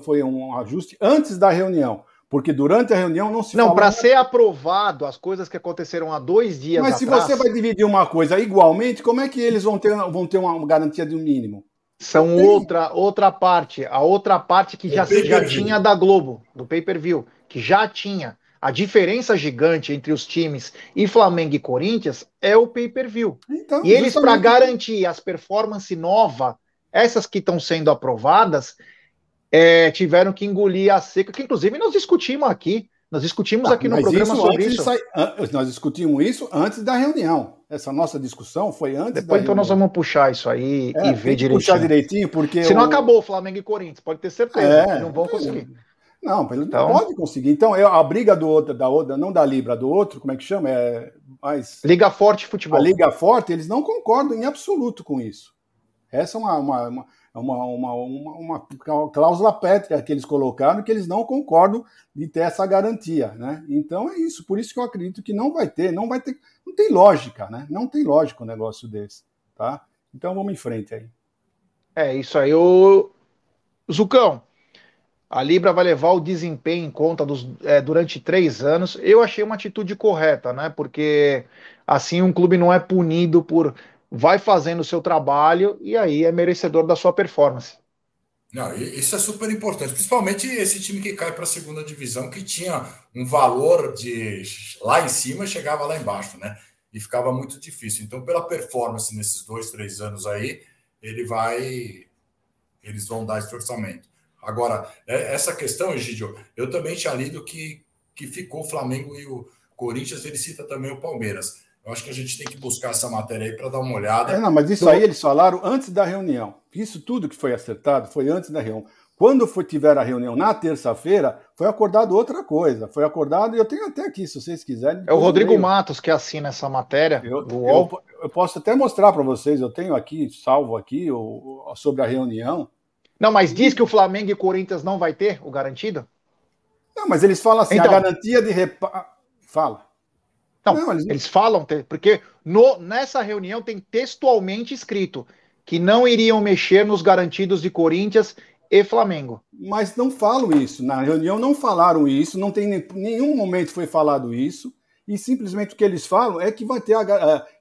foi um ajuste antes da reunião. Porque durante a reunião não se Não, para ser aprovado as coisas que aconteceram há dois dias Mas atrás... se você vai dividir uma coisa igualmente, como é que eles vão ter, vão ter uma garantia de um mínimo? São outra, outra parte. A outra parte que já, já tinha da Globo, do pay-per-view, que já tinha. A diferença gigante entre os times e Flamengo e Corinthians é o pay-per-view. Então, e eles, para garantir as performances novas, essas que estão sendo aprovadas, é, tiveram que engolir a seca, que inclusive nós discutimos aqui. Nós discutimos ah, aqui no programa isso sobre isso. Sai, nós discutimos isso antes da reunião. Essa nossa discussão foi antes Depois então reunião. nós vamos puxar isso aí é, e ver direitinho. Puxar direitinho, porque. Se não acabou Flamengo e Corinthians, pode ter certeza. É, não vão conseguir. Não, ele então, não pode conseguir. Então, eu, a briga do outro, da outra, não da Libra, do outro, como é que chama? É mais. Liga Forte Futebol. A Liga Forte, eles não concordam em absoluto com isso. Essa é uma, uma, é uma, uma, uma, uma cláusula pétrea que eles colocaram que eles não concordam de ter essa garantia, né? Então é isso, por isso que eu acredito que não vai ter, não vai ter, não tem lógica, né? Não tem lógica um negócio desse, tá? Então vamos em frente aí. É isso aí, o Zucão. A Libra vai levar o desempenho em conta dos, é, durante três anos. Eu achei uma atitude correta, né? Porque assim um clube não é punido por vai fazendo o seu trabalho e aí é merecedor da sua performance. Não, isso é super importante, principalmente esse time que cai para a segunda divisão, que tinha um valor de lá em cima chegava lá embaixo, né? E ficava muito difícil. Então, pela performance nesses dois, três anos aí, ele vai. Eles vão dar esse orçamento. Agora, é, essa questão, Egidio, eu também tinha lido que, que ficou o Flamengo e o Corinthians, ele cita também o Palmeiras. Eu acho que a gente tem que buscar essa matéria aí para dar uma olhada. É, não, mas isso aí eles falaram antes da reunião. Isso tudo que foi acertado foi antes da reunião. Quando foi, tiver a reunião na terça-feira, foi acordado outra coisa. Foi acordado, e eu tenho até aqui, se vocês quiserem. É o Rodrigo Matos que assina essa matéria. Eu, eu, eu posso até mostrar para vocês, eu tenho aqui, salvo aqui, o, sobre a reunião. Não, mas diz que o Flamengo e Corinthians não vai ter o garantido? Não, mas eles falam assim, então, a garantia de repa... Fala. Não, não eles... eles... falam, porque no, nessa reunião tem textualmente escrito que não iriam mexer nos garantidos de Corinthians e Flamengo. Mas não falam isso. Na reunião não falaram isso, não tem nenhum momento foi falado isso. E simplesmente o que eles falam é que vai ter,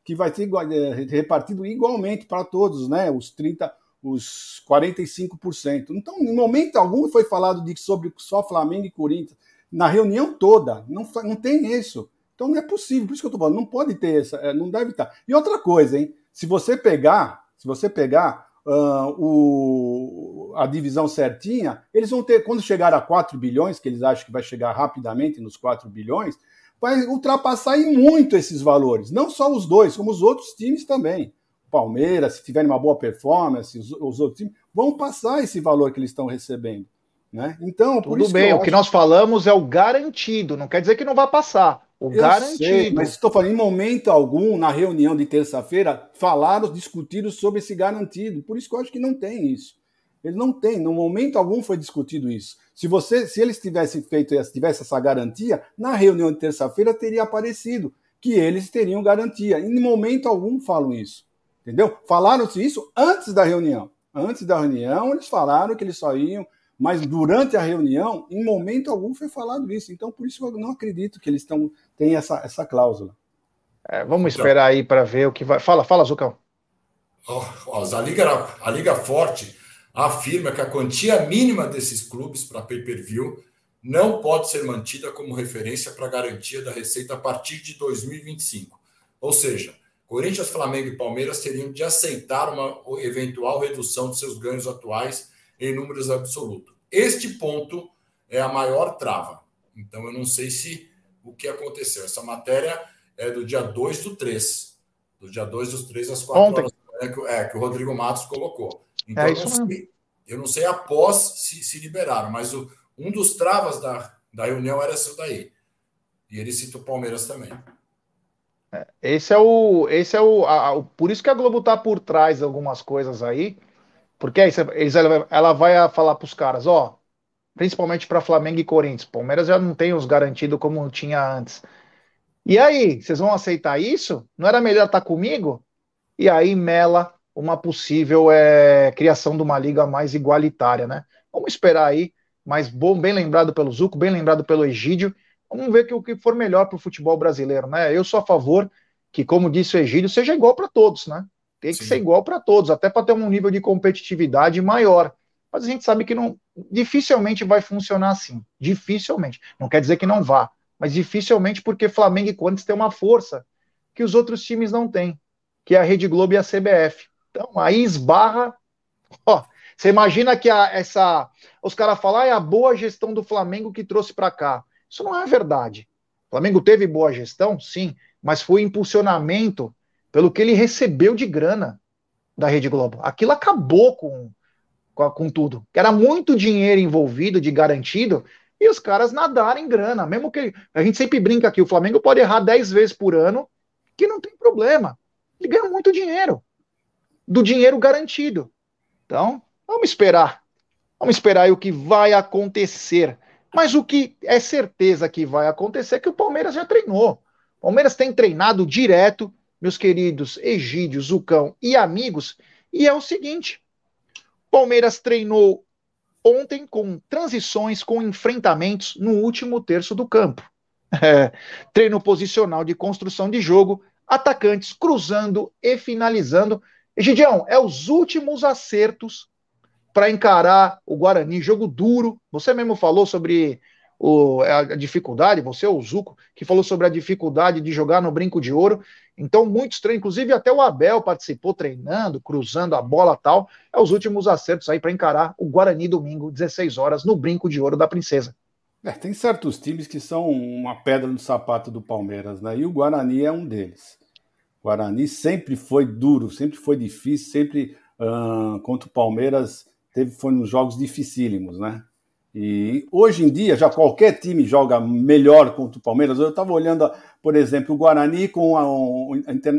que vai ter é, repartido igualmente para todos, né? Os 30, os 45%. Então, em momento algum foi falado de sobre só Flamengo e Corinthians. Na reunião toda, não, não tem isso. Então não é possível, por isso que eu estou falando, não pode ter essa, é, não deve estar. E outra coisa, hein? Se você pegar, se você pegar uh, o, a divisão certinha, eles vão ter, quando chegar a 4 bilhões, que eles acham que vai chegar rapidamente nos 4 bilhões, vai ultrapassar em muito esses valores. Não só os dois, como os outros times também. Palmeiras, se tiverem uma boa performance, os, os outros times vão passar esse valor que eles estão recebendo. Né? Então, tudo bem. Que o acho... que nós falamos é o garantido. Não quer dizer que não vai passar. O eu garantido. Sei, mas estou falando, em momento algum, na reunião de terça-feira, falaram, discutiram sobre esse garantido. Por isso que eu acho que não tem isso. Ele não tem, no momento algum foi discutido isso. Se você, se eles tivessem feito, tivesse essa garantia, na reunião de terça-feira teria aparecido que eles teriam garantia. Em momento algum falam isso. Entendeu? Falaram-se isso antes da reunião. Antes da reunião, eles falaram que eles só iam mas durante a reunião, em momento algum foi falado isso. Então, por isso eu não acredito que eles estão têm essa, essa cláusula. É, vamos então, esperar aí para ver o que vai. Fala, fala, Zucão. a, Liga, a Liga Forte afirma que a quantia mínima desses clubes para pay-per-view não pode ser mantida como referência para garantia da receita a partir de 2025. Ou seja, Corinthians, Flamengo e Palmeiras teriam de aceitar uma eventual redução de seus ganhos atuais em números absolutos. Este ponto é a maior trava. Então, eu não sei se o que aconteceu. Essa matéria é do dia 2 do 3. Do dia 2 dos 3 às 4 Ontem. horas. É que, é, que o Rodrigo Matos colocou. Então, é eu, não sei, eu, não sei, após se, se liberaram, mas o, um dos travas da, da reunião era isso daí. E ele cita o Palmeiras também. É, esse é o. Esse é o, a, o. Por isso que a Globo está por trás de algumas coisas aí porque aí ela vai falar para os caras, ó, principalmente para Flamengo e Corinthians. Palmeiras já não tem os garantidos como tinha antes. E aí, vocês vão aceitar isso? Não era melhor estar tá comigo? E aí mela uma possível é, criação de uma liga mais igualitária, né? Vamos esperar aí, mas bom, bem lembrado pelo Zuco, bem lembrado pelo Egídio. Vamos ver que o que for melhor para o futebol brasileiro, né? Eu sou a favor que, como disse o Egídio, seja igual para todos, né? Tem que Sim. ser igual para todos, até para ter um nível de competitividade maior. Mas a gente sabe que não, dificilmente vai funcionar assim. Dificilmente. Não quer dizer que não vá, mas dificilmente porque Flamengo e Corinthians têm uma força que os outros times não têm, que é a Rede Globo e a CBF. Então aí esbarra. Ó, você imagina que a, essa. Os caras falam, ah, é a boa gestão do Flamengo que trouxe para cá. Isso não é verdade. O Flamengo teve boa gestão, sim, mas foi impulsionamento pelo que ele recebeu de grana da Rede Globo. Aquilo acabou com, com, com tudo. Era muito dinheiro envolvido, de garantido, e os caras nadarem grana. Mesmo que a gente sempre brinca aqui, o Flamengo pode errar 10 vezes por ano, que não tem problema. Ele ganha muito dinheiro. Do dinheiro garantido. Então, vamos esperar. Vamos esperar aí o que vai acontecer. Mas o que é certeza que vai acontecer é que o Palmeiras já treinou. O Palmeiras tem treinado direto meus queridos Egídio, Zucão e amigos, e é o seguinte: Palmeiras treinou ontem com transições, com enfrentamentos no último terço do campo. É, treino posicional de construção de jogo, atacantes cruzando e finalizando. E Gideão, é os últimos acertos para encarar o Guarani, jogo duro. Você mesmo falou sobre o, a dificuldade, você, o Zuco, que falou sobre a dificuldade de jogar no brinco de ouro. Então, muito estranho. Inclusive, até o Abel participou treinando, cruzando a bola tal. É os últimos acertos aí para encarar o Guarani domingo, 16 horas, no brinco de ouro da Princesa. É, tem certos times que são uma pedra no sapato do Palmeiras, né? E o Guarani é um deles. O Guarani sempre foi duro, sempre foi difícil, sempre uh, contra o Palmeiras teve foi nos jogos dificílimos, né? E hoje em dia, já qualquer time joga melhor contra o Palmeiras. Eu estava olhando, por exemplo, o Guarani com a,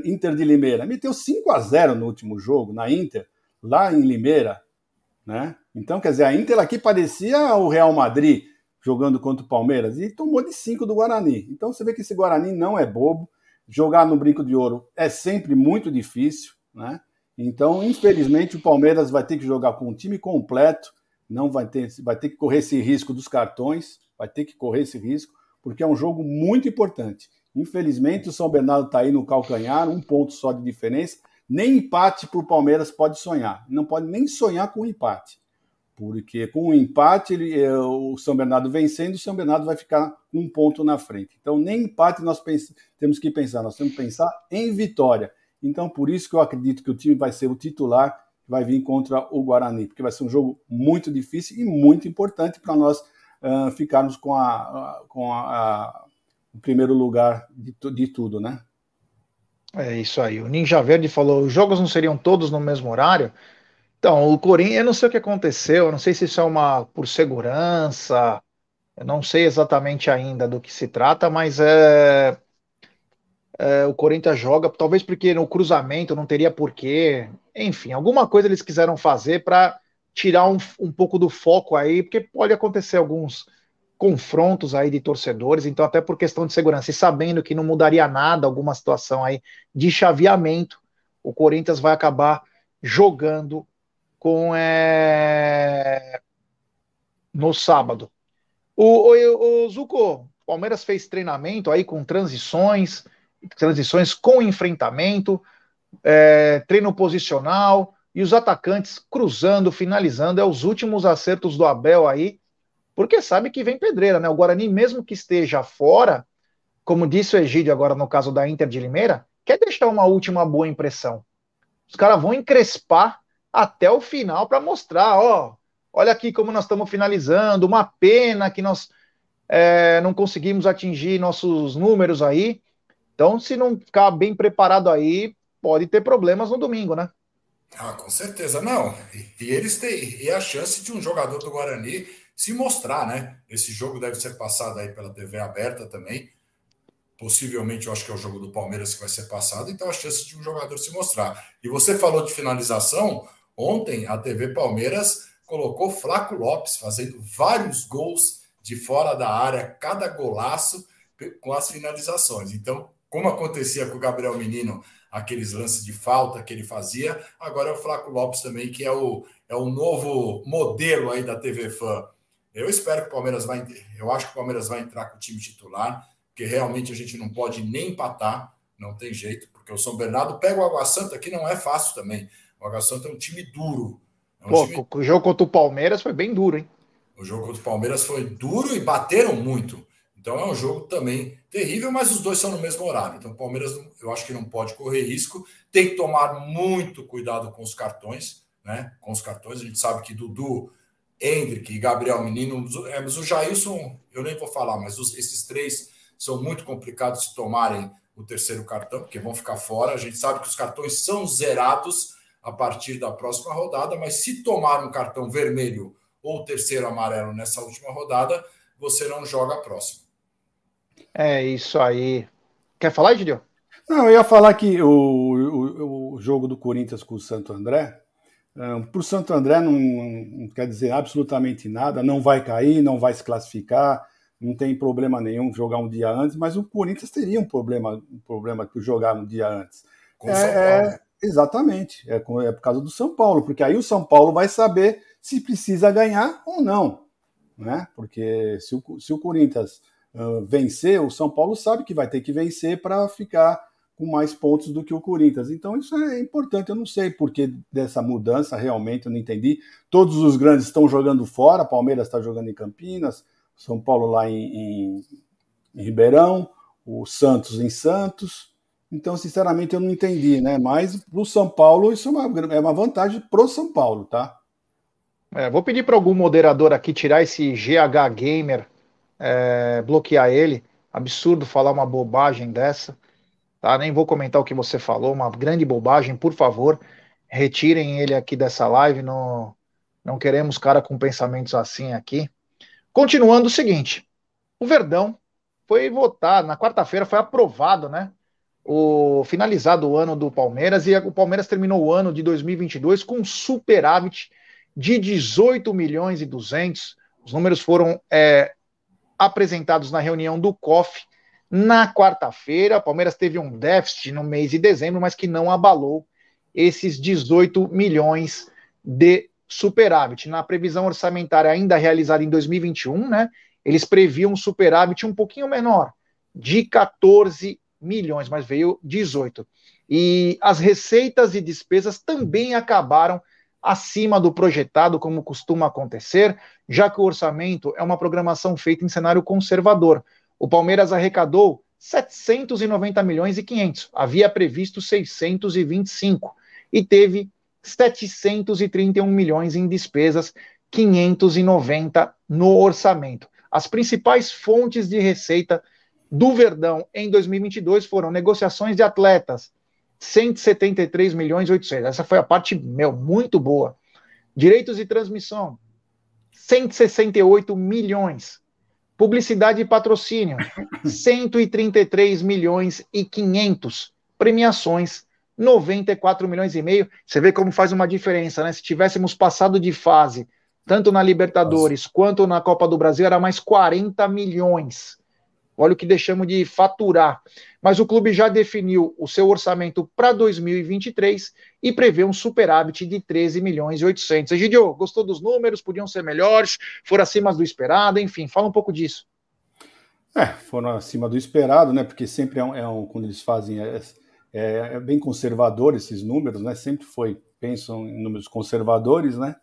Inter de Limeira. Meteu 5 a 0 no último jogo, na Inter, lá em Limeira. Né? Então, quer dizer, a Inter aqui parecia o Real Madrid jogando contra o Palmeiras e tomou de 5 do Guarani. Então você vê que esse Guarani não é bobo. Jogar no brinco de ouro é sempre muito difícil. Né? Então, infelizmente, o Palmeiras vai ter que jogar com um time completo, não vai ter, vai ter que correr esse risco dos cartões, vai ter que correr esse risco, porque é um jogo muito importante. Infelizmente, o São Bernardo está aí no calcanhar, um ponto só de diferença. Nem empate para o Palmeiras pode sonhar. Não pode nem sonhar com empate. Porque com o empate, ele, é, o São Bernardo vencendo, o São Bernardo vai ficar um ponto na frente. Então, nem empate nós temos que pensar, nós temos que pensar em vitória. Então, por isso que eu acredito que o time vai ser o titular, vai vir contra o Guarani, porque vai ser um jogo muito difícil e muito importante para nós uh, ficarmos com, a, com a, a, o primeiro lugar de, de tudo, né? É isso aí. O Ninja Verde falou: os jogos não seriam todos no mesmo horário? Então, o Corinthians, eu não sei o que aconteceu, eu não sei se isso é uma por segurança, eu não sei exatamente ainda do que se trata, mas é, é, o Corinthians joga, talvez porque no cruzamento não teria porquê. Enfim, alguma coisa eles quiseram fazer para tirar um, um pouco do foco aí, porque pode acontecer alguns confrontos aí de torcedores, então até por questão de segurança, e sabendo que não mudaria nada alguma situação aí de chaveamento, o Corinthians vai acabar jogando com é... no sábado. O, o, o Zuko, Palmeiras fez treinamento aí com transições, transições com enfrentamento, é, treino posicional e os atacantes cruzando, finalizando. É os últimos acertos do Abel aí, porque sabe que vem pedreira, né? O Guarani, mesmo que esteja fora, como disse o Egídio agora no caso da Inter de Limeira, quer deixar uma última boa impressão. Os caras vão encrespar até o final para mostrar, ó, olha aqui como nós estamos finalizando, uma pena que nós é, não conseguimos atingir nossos números aí, então, se não ficar bem preparado aí, pode ter problemas no domingo, né? Ah, com certeza. Não. E, eles têm e a chance de um jogador do Guarani se mostrar, né? Esse jogo deve ser passado aí pela TV aberta também. Possivelmente, eu acho que é o jogo do Palmeiras que vai ser passado, então a chance de um jogador se mostrar. E você falou de finalização. Ontem, a TV Palmeiras colocou Flaco Lopes fazendo vários gols de fora da área, cada golaço com as finalizações. Então, como acontecia com o Gabriel Menino, aqueles lances de falta que ele fazia, agora é o Flaco Lopes também, que é o, é o novo modelo aí da TV Fã. Eu espero que o Palmeiras vai. Eu acho que o Palmeiras vai entrar com o time titular, porque realmente a gente não pode nem empatar, não tem jeito, porque o São Bernardo pega o Água Santa, que não é fácil também. O Água Santa é um time duro. É um Pô, time... o jogo contra o Palmeiras foi bem duro, hein? O jogo contra o Palmeiras foi duro e bateram muito. Então é um jogo também terrível, mas os dois são no mesmo horário. Então o Palmeiras, eu acho que não pode correr risco. Tem que tomar muito cuidado com os cartões, né? Com os cartões. A gente sabe que Dudu, Hendrick e Gabriel Menino, é, mas o Jailson, eu nem vou falar, mas os, esses três são muito complicados se tomarem o terceiro cartão, porque vão ficar fora. A gente sabe que os cartões são zerados a partir da próxima rodada, mas se tomar um cartão vermelho ou terceiro amarelo nessa última rodada, você não joga a próxima. É isso aí. Quer falar, Gideon? Não, eu ia falar que o, o, o jogo do Corinthians com o Santo André, um, para o Santo André não, não, quer dizer absolutamente nada, não vai cair, não vai se classificar, não tem problema nenhum jogar um dia antes, mas o Corinthians teria um problema, um problema por jogar um dia antes. Com é, São Paulo. É, exatamente, é, é por causa do São Paulo, porque aí o São Paulo vai saber se precisa ganhar ou não. Né? Porque se o, se o Corinthians uh, vencer, o São Paulo sabe que vai ter que vencer para ficar com mais pontos do que o Corinthians. Então isso é importante. Eu não sei por que dessa mudança, realmente, eu não entendi. Todos os grandes estão jogando fora, Palmeiras está jogando em Campinas, São Paulo lá em, em, em Ribeirão, o Santos em Santos. Então, sinceramente, eu não entendi, né? Mas para o São Paulo, isso é uma, é uma vantagem pro São Paulo, tá? É, vou pedir para algum moderador aqui tirar esse GH Gamer, é, bloquear ele. Absurdo falar uma bobagem dessa. Tá? Nem vou comentar o que você falou, uma grande bobagem, por favor, retirem ele aqui dessa live, não, não queremos cara com pensamentos assim aqui. Continuando o seguinte, o Verdão foi votado, na quarta-feira foi aprovado, né, o finalizado o ano do Palmeiras, e o Palmeiras terminou o ano de 2022 com um superávit de 18 milhões e 200, os números foram é, apresentados na reunião do COF, na quarta-feira, o Palmeiras teve um déficit no mês de dezembro, mas que não abalou esses 18 milhões de superávit. Na previsão orçamentária ainda realizada em 2021, né, eles previam um superávit um pouquinho menor, de 14 milhões, mas veio 18. E as receitas e despesas também acabaram acima do projetado, como costuma acontecer, já que o orçamento é uma programação feita em cenário conservador. O Palmeiras arrecadou 790 milhões e 500. Havia previsto 625 e teve 731 milhões em despesas, 590 no orçamento. As principais fontes de receita do Verdão em 2022 foram negociações de atletas, 173 milhões e 800. Essa foi a parte meu muito boa. Direitos de transmissão, 168 milhões. Publicidade e patrocínio, 133 milhões e 500. Premiações, 94 milhões e meio. Você vê como faz uma diferença, né? Se tivéssemos passado de fase, tanto na Libertadores Nossa. quanto na Copa do Brasil, era mais 40 milhões. Olha o que deixamos de faturar. Mas o clube já definiu o seu orçamento para 2023 e prevê um superávit de 13 milhões e 800. Egidio, gostou dos números? Podiam ser melhores? Foram acima do esperado? Enfim, fala um pouco disso. É, foram acima do esperado, né? Porque sempre é um, é um quando eles fazem é, é, é, bem conservador esses números, né? Sempre foi pensam em números conservadores, né?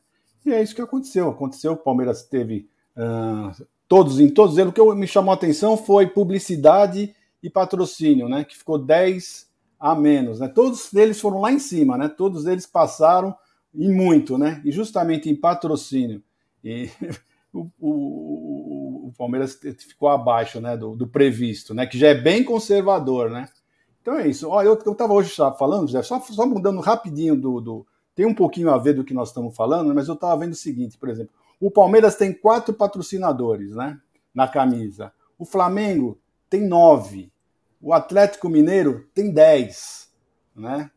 E é isso que aconteceu. Aconteceu, o Palmeiras teve uh, todos, em todos eles, o que me chamou a atenção foi publicidade e patrocínio, né? Que ficou 10 a menos, né? Todos eles foram lá em cima, né? Todos eles passaram em muito, né? E justamente em patrocínio. E o, o, o, Palmeiras ficou abaixo, né? Do, do, previsto, né? Que já é bem conservador, né? Então é isso. Olha, eu estava hoje falando, José, só, só mudando rapidinho do, do. Tem um pouquinho a ver do que nós estamos falando, mas eu estava vendo o seguinte, por exemplo. O Palmeiras tem quatro patrocinadores né, na camisa. O Flamengo tem nove. O Atlético Mineiro tem dez. Né?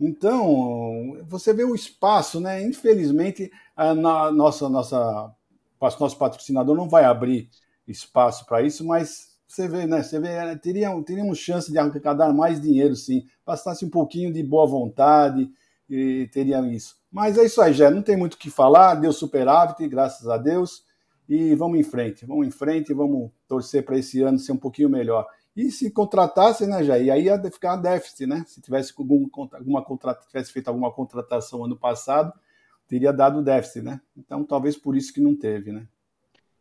Então, você vê o espaço, né? Infelizmente, a nossa, nossa, nosso patrocinador não vai abrir espaço para isso, mas você vê, né? Você vê, teríamos, teríamos chance de arrecadar mais dinheiro, sim. Bastasse um pouquinho de boa vontade e teria isso. Mas é isso aí, já não tem muito o que falar, deu superávit, graças a Deus, e vamos em frente, vamos em frente, vamos torcer para esse ano ser um pouquinho melhor. E se contratasse, né, Jair, e aí ia ficar déficit, né? Se tivesse algum, alguma tivesse feito alguma contratação ano passado, teria dado déficit, né? Então talvez por isso que não teve, né?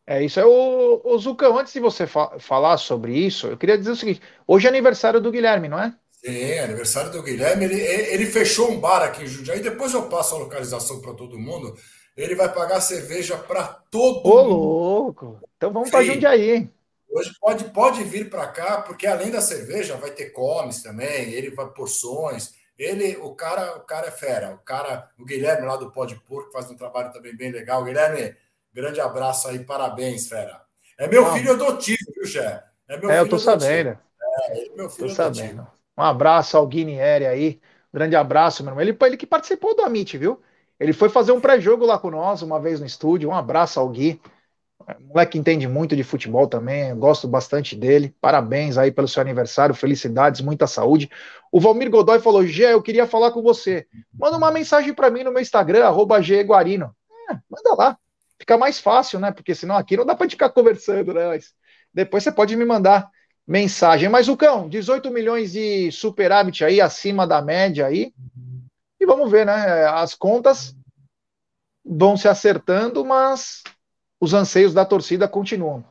É isso. O, o Zucão, antes de você fa falar sobre isso, eu queria dizer o seguinte: hoje é aniversário do Guilherme, não é? Sim, aniversário do Guilherme. Ele, ele fechou um bar aqui em Jundiaí. Depois eu passo a localização para todo mundo. Ele vai pagar cerveja para todo Ô, mundo. Ô, louco! Então vamos para Jundiaí. Hoje pode, pode vir para cá, porque além da cerveja, vai ter comes também. Ele vai porções. Ele, o cara, o cara é fera. O cara, o Guilherme lá do Pode Porco faz um trabalho também bem legal. Guilherme, grande abraço aí, parabéns, fera. É meu filho adotivo, viu, Gé? É meu é, filho eu tô adotivo. sabendo. É, ele é meu filho tô adotivo. sabendo. Um abraço ao Guinieri aí. Grande abraço, meu irmão. Ele, ele que participou do Amit, viu? Ele foi fazer um pré-jogo lá com nós uma vez no estúdio. Um abraço ao Gui. Moleque entende muito de futebol também, gosto bastante dele. Parabéns aí pelo seu aniversário, felicidades, muita saúde. O Valmir Godoy falou: Gé, eu queria falar com você. Manda uma mensagem para mim no meu Instagram, arroba Guarino. É, manda lá. Fica mais fácil, né? Porque senão aqui não dá para ficar conversando, né? Mas depois você pode me mandar mensagem. Mas o cão, 18 milhões de superávit aí, acima da média aí. E vamos ver, né? As contas vão se acertando, mas os anseios da torcida continuam.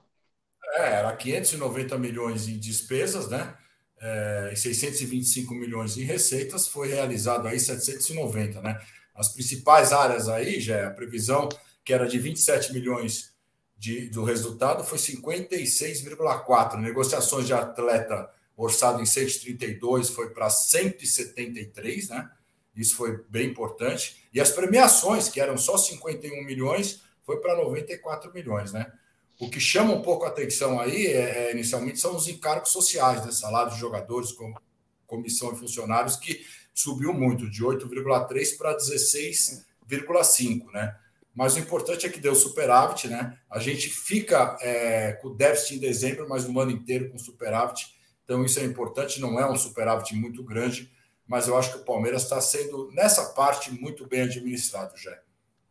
É, era 590 milhões em despesas, né? É, e 625 milhões em receitas, foi realizado aí 790, né? As principais áreas aí, já a previsão que era de 27 milhões de, do resultado foi 56,4. Negociações de atleta orçado em 132 foi para 173, né? Isso foi bem importante. E as premiações, que eram só 51 milhões, foi para 94 milhões, né? O que chama um pouco a atenção aí, é, é, inicialmente, são os encargos sociais, né? salários de jogadores, como comissão e funcionários, que subiu muito, de 8,3 para 16,5, né? Mas o importante é que deu superávit, né? A gente fica é, com déficit em dezembro, mas o ano inteiro com superávit. Então, isso é importante, não é um superávit muito grande, mas eu acho que o Palmeiras está sendo, nessa parte, muito bem administrado, já.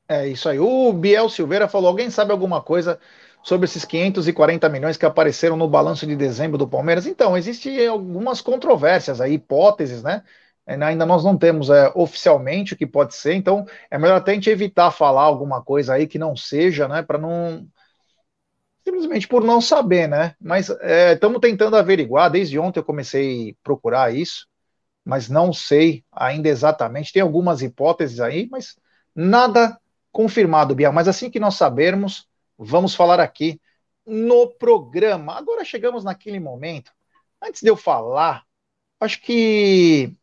É isso aí. O Biel Silveira falou: alguém sabe alguma coisa sobre esses 540 milhões que apareceram no balanço de dezembro do Palmeiras? Então, existem algumas controvérsias aí, hipóteses, né? Ainda nós não temos é, oficialmente o que pode ser, então é melhor até a gente evitar falar alguma coisa aí que não seja, né? Para não. Simplesmente por não saber, né? Mas estamos é, tentando averiguar. Desde ontem eu comecei a procurar isso, mas não sei ainda exatamente. Tem algumas hipóteses aí, mas nada confirmado, Bia. Mas assim que nós sabermos, vamos falar aqui no programa. Agora chegamos naquele momento. Antes de eu falar, acho que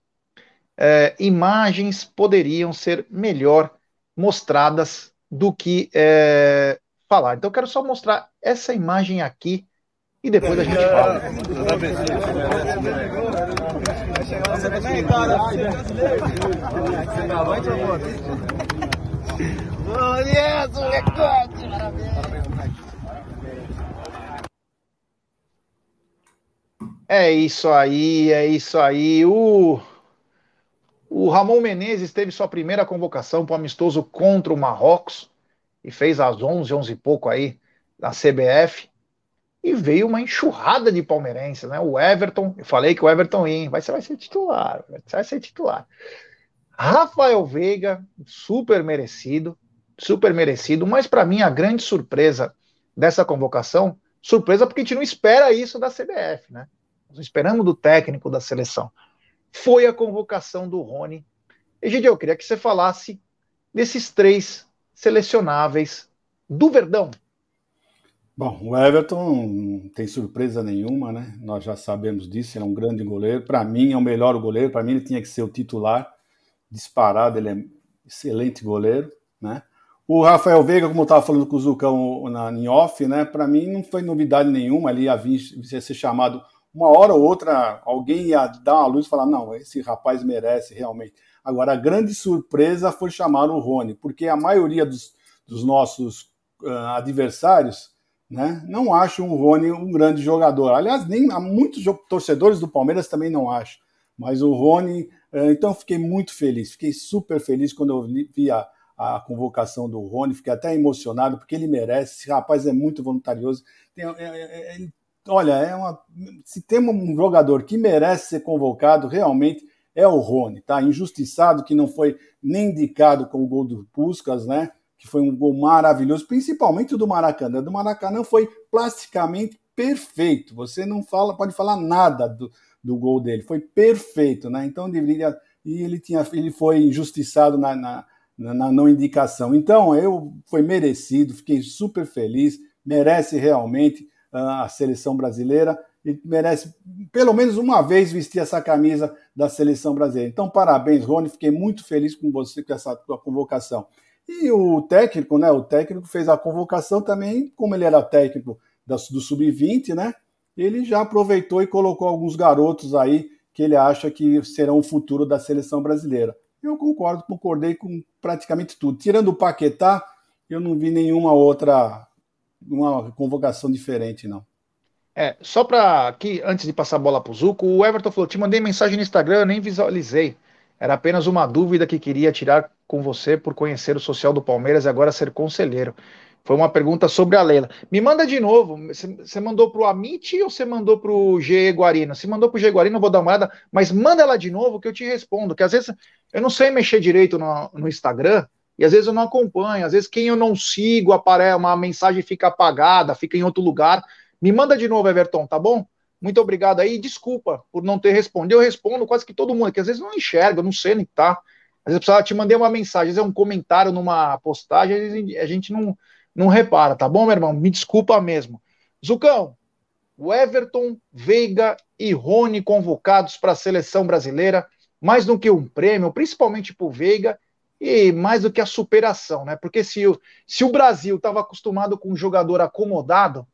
é, imagens poderiam ser melhor mostradas do que é, falar. Então, eu quero só mostrar essa imagem aqui e depois a gente fala. É isso aí, é isso aí. O o Ramon Menezes teve sua primeira convocação para o amistoso contra o Marrocos e fez às 11, 11 e pouco aí na CBF. E veio uma enxurrada de palmeirenses, né? O Everton, eu falei que o Everton ia, vai vai ser titular, vai ser titular. Rafael Veiga, super merecido, super merecido, mas para mim a grande surpresa dessa convocação, surpresa porque a gente não espera isso da CBF, né? Nós esperamos do técnico da seleção foi a convocação do Rony. Egidio, eu queria que você falasse desses três selecionáveis do Verdão. Bom, o Everton não tem surpresa nenhuma, né? Nós já sabemos disso, ele é um grande goleiro. Para mim, é o melhor goleiro. Para mim, ele tinha que ser o titular, disparado. Ele é excelente goleiro, né? O Rafael Veiga, como eu estava falando com o Zucão na, em off, né? Para mim, não foi novidade nenhuma. Ali ia, vir, ia ser chamado uma hora ou outra alguém ia dar uma luz e falar: não, esse rapaz merece realmente. Agora, a grande surpresa foi chamar o Rony, porque a maioria dos, dos nossos uh, adversários né, não acham o Rony um grande jogador. Aliás, nem há muitos torcedores do Palmeiras também não acham. Mas o Rony, uh, então fiquei muito feliz, fiquei super feliz quando eu vi a, a convocação do Rony, fiquei até emocionado, porque ele merece. Esse rapaz é muito voluntarioso, tem, é, é, ele olha, é uma, se tem um jogador que merece ser convocado, realmente é o Rony, tá? Injustiçado que não foi nem indicado com o gol do Puskas, né? Que foi um gol maravilhoso, principalmente o do Maracanã. Do Maracanã foi plasticamente perfeito. Você não fala, pode falar nada do, do gol dele. Foi perfeito, né? Então deveria e ele tinha, ele foi injustiçado na, na, na não indicação. Então eu foi merecido, fiquei super feliz, merece realmente a seleção brasileira e merece pelo menos uma vez vestir essa camisa da seleção brasileira. Então, parabéns, Rony, fiquei muito feliz com você com essa tua convocação. E o técnico, né? O técnico fez a convocação também, como ele era técnico do sub-20, né? Ele já aproveitou e colocou alguns garotos aí que ele acha que serão o futuro da seleção brasileira. Eu concordo, concordei com praticamente tudo. Tirando o Paquetá, eu não vi nenhuma outra uma convocação diferente, não. É, só para aqui, antes de passar a bola para o Zuco, o Everton falou: te mandei mensagem no Instagram, eu nem visualizei. Era apenas uma dúvida que queria tirar com você por conhecer o social do Palmeiras e agora ser conselheiro. Foi uma pergunta sobre a Leila. Me manda de novo. Você mandou para o Amit ou você mandou para o G Guarino? Se mandou para o G Guarino, eu vou dar uma olhada, mas manda ela de novo que eu te respondo. Que às vezes eu não sei mexer direito no, no Instagram e às vezes eu não acompanho. Às vezes quem eu não sigo, aparece uma mensagem fica apagada, fica em outro lugar. Me manda de novo, Everton, tá bom? Muito obrigado aí. Desculpa por não ter respondido. Eu respondo quase que todo mundo, que às vezes não enxerga, não sei nem que tá. Às vezes eu te mandei uma mensagem, às vezes é um comentário numa postagem, às vezes a gente não não repara, tá bom, meu irmão? Me desculpa mesmo. Zucão, o Everton, Veiga e Rony convocados para a seleção brasileira, mais do que um prêmio, principalmente para o Veiga, e mais do que a superação, né? Porque se o, se o Brasil estava acostumado com um jogador acomodado,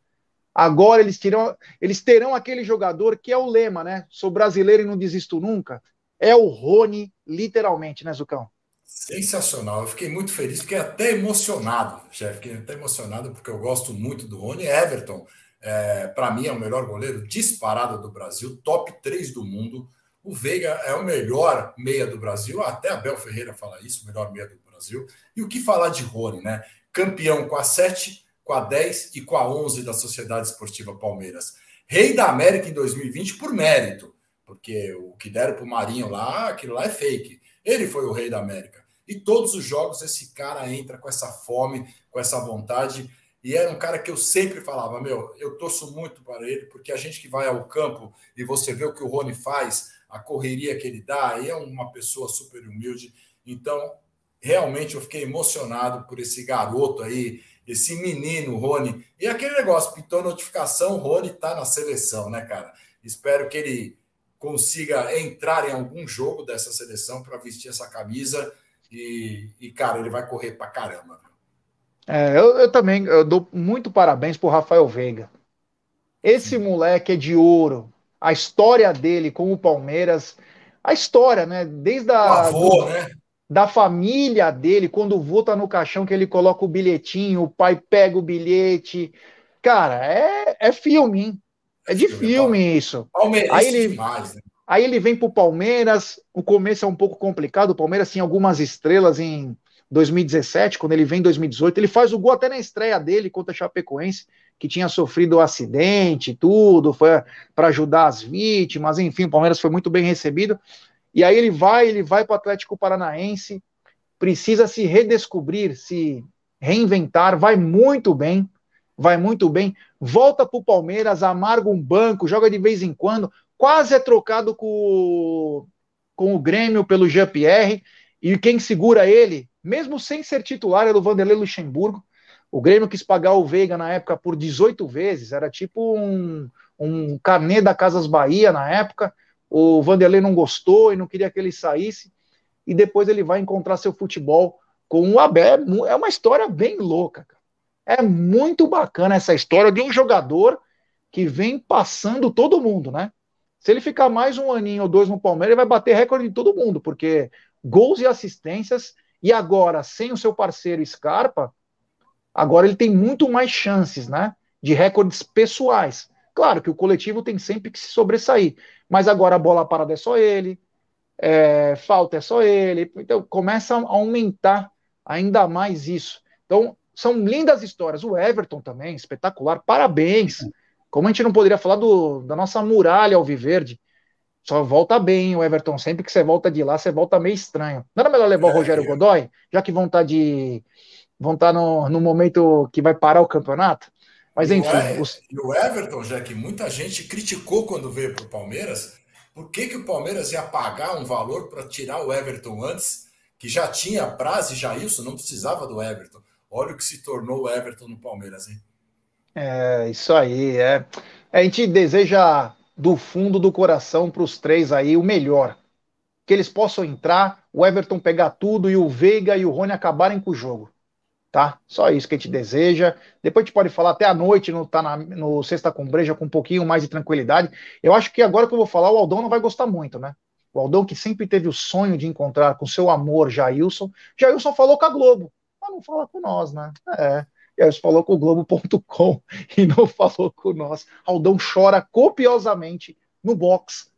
agora eles terão, eles terão aquele jogador que é o lema, né? Sou brasileiro e não desisto nunca. É o Rony, literalmente, né, Zucão? Sensacional, eu fiquei muito feliz, fiquei até emocionado, chefe, fiquei até emocionado porque eu gosto muito do Rony Everton. É, para mim é o melhor goleiro disparado do Brasil, top 3 do mundo. O Veiga é o melhor meia do Brasil, até Abel Ferreira fala isso, o melhor meia do Brasil. E o que falar de Rony, né? Campeão com a 7, com a 10 e com a 11 da Sociedade Esportiva Palmeiras. Rei da América em 2020 por mérito, porque o que deram para o Marinho lá, aquilo lá é fake. Ele foi o rei da América. E todos os jogos esse cara entra com essa fome, com essa vontade. E era um cara que eu sempre falava, meu, eu torço muito para ele, porque a gente que vai ao campo e você vê o que o Rony faz, a correria que ele dá, é uma pessoa super humilde. Então, realmente eu fiquei emocionado por esse garoto aí, esse menino, Rony. E aquele negócio, pintou notificação, Rony tá na seleção, né, cara? Espero que ele consiga entrar em algum jogo dessa seleção para vestir essa camisa e, e, cara, ele vai correr para caramba. É, eu, eu, também eu dou muito parabéns pro Rafael Veiga. Esse moleque é de ouro. A história dele com o Palmeiras, a história, né? Desde a avô, do, né? da família dele, quando o vô tá no caixão, que ele coloca o bilhetinho, o pai pega o bilhete. Cara, é, é filme, hein? É de filme isso. Aí ele, demais, né? aí ele vem para o Palmeiras. O começo é um pouco complicado. O Palmeiras tinha algumas estrelas em 2017, quando ele vem em 2018. Ele faz o gol até na estreia dele contra a Chapecoense, que tinha sofrido um acidente, tudo, foi para ajudar as vítimas. Enfim, o Palmeiras foi muito bem recebido. E aí ele vai, ele vai para o Atlético Paranaense, precisa se redescobrir, se reinventar, vai muito bem vai muito bem, volta para o Palmeiras, amarga um banco, joga de vez em quando, quase é trocado com, com o Grêmio pelo Jean-Pierre, e quem segura ele, mesmo sem ser titular, é o Vanderlei Luxemburgo. O Grêmio quis pagar o Veiga na época por 18 vezes, era tipo um, um carnê da Casas Bahia na época. O Vanderlei não gostou e não queria que ele saísse, e depois ele vai encontrar seu futebol com o Abel. É uma história bem louca, cara. É muito bacana essa história de um jogador que vem passando todo mundo, né? Se ele ficar mais um aninho ou dois no Palmeiras, ele vai bater recorde de todo mundo, porque gols e assistências, e agora, sem o seu parceiro Scarpa, agora ele tem muito mais chances, né? De recordes pessoais. Claro que o coletivo tem sempre que se sobressair, mas agora a bola parada é só ele, é, falta é só ele, então começa a aumentar ainda mais isso. Então, são lindas histórias. O Everton também, espetacular. Parabéns. Como a gente não poderia falar do, da nossa muralha alviverde. Só volta bem o Everton. Sempre que você volta de lá, você volta meio estranho. Não era melhor levar o é, Rogério Godoy, já que vão estar tá de. Vão estar no, no momento que vai parar o campeonato? Mas enfim. E o, os... e o Everton, já que muita gente criticou quando veio para o Palmeiras, por que, que o Palmeiras ia pagar um valor para tirar o Everton antes, que já tinha prazo e já isso, não precisava do Everton? Olha o que se tornou o Everton no Palmeiras, hein? É, isso aí. É. A gente deseja do fundo do coração para os três aí o melhor. Que eles possam entrar, o Everton pegar tudo e o Veiga e o Rony acabarem com o jogo. Tá? Só isso que a gente deseja. Depois a gente pode falar até a noite no, tá na, no Sexta com Breja com um pouquinho mais de tranquilidade. Eu acho que agora que eu vou falar, o Aldão não vai gostar muito, né? O Aldão que sempre teve o sonho de encontrar com seu amor Jailson. Jailson falou com a Globo mas não fala com nós, né? É. Aí falou com o Globo.com e não falou com nós. Aldão chora copiosamente no box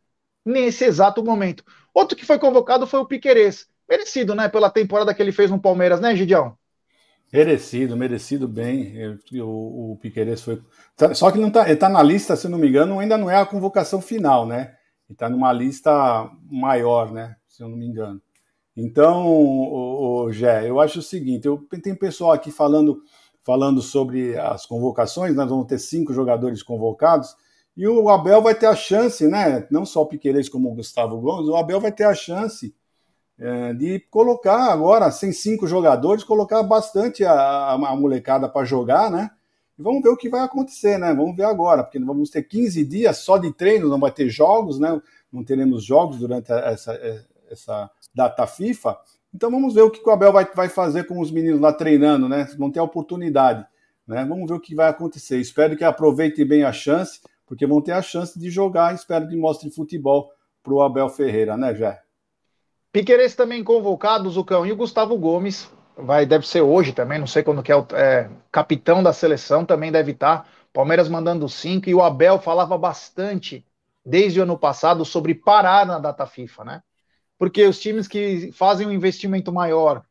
nesse exato momento. Outro que foi convocado foi o Piquerez. Merecido, né? Pela temporada que ele fez no Palmeiras, né, Gidião? Merecido, merecido bem. O, o Piqueires foi. Tá, só que não tá, ele tá na lista, se não me engano, ainda não é a convocação final, né? Ele está numa lista maior, né? Se eu não me engano. Então, o, o Gé, eu acho o seguinte: eu tem pessoal aqui falando, falando sobre as convocações, nós vamos ter cinco jogadores convocados, e o Abel vai ter a chance, né? Não só o Piqueires como o Gustavo Gomes, o Abel vai ter a chance é, de colocar agora, sem cinco jogadores, colocar bastante a, a molecada para jogar, né? E vamos ver o que vai acontecer, né? Vamos ver agora, porque vamos ter 15 dias só de treino, não vai ter jogos, né? Não teremos jogos durante essa, essa data FIFA. Então vamos ver o que o Abel vai, vai fazer com os meninos lá treinando, né? Vão ter a oportunidade, né? Vamos ver o que vai acontecer. Espero que aproveitem bem a chance, porque vão ter a chance de jogar. Espero que mostrem futebol para o Abel Ferreira, né, Jé? Piqueires também convocado, Zucão, e o Gustavo Gomes, vai, deve ser hoje também, não sei quando que é o é, capitão da seleção, também deve estar. Palmeiras mandando cinco, e o Abel falava bastante desde o ano passado sobre parar na data FIFA, né? Porque os times que fazem um investimento maior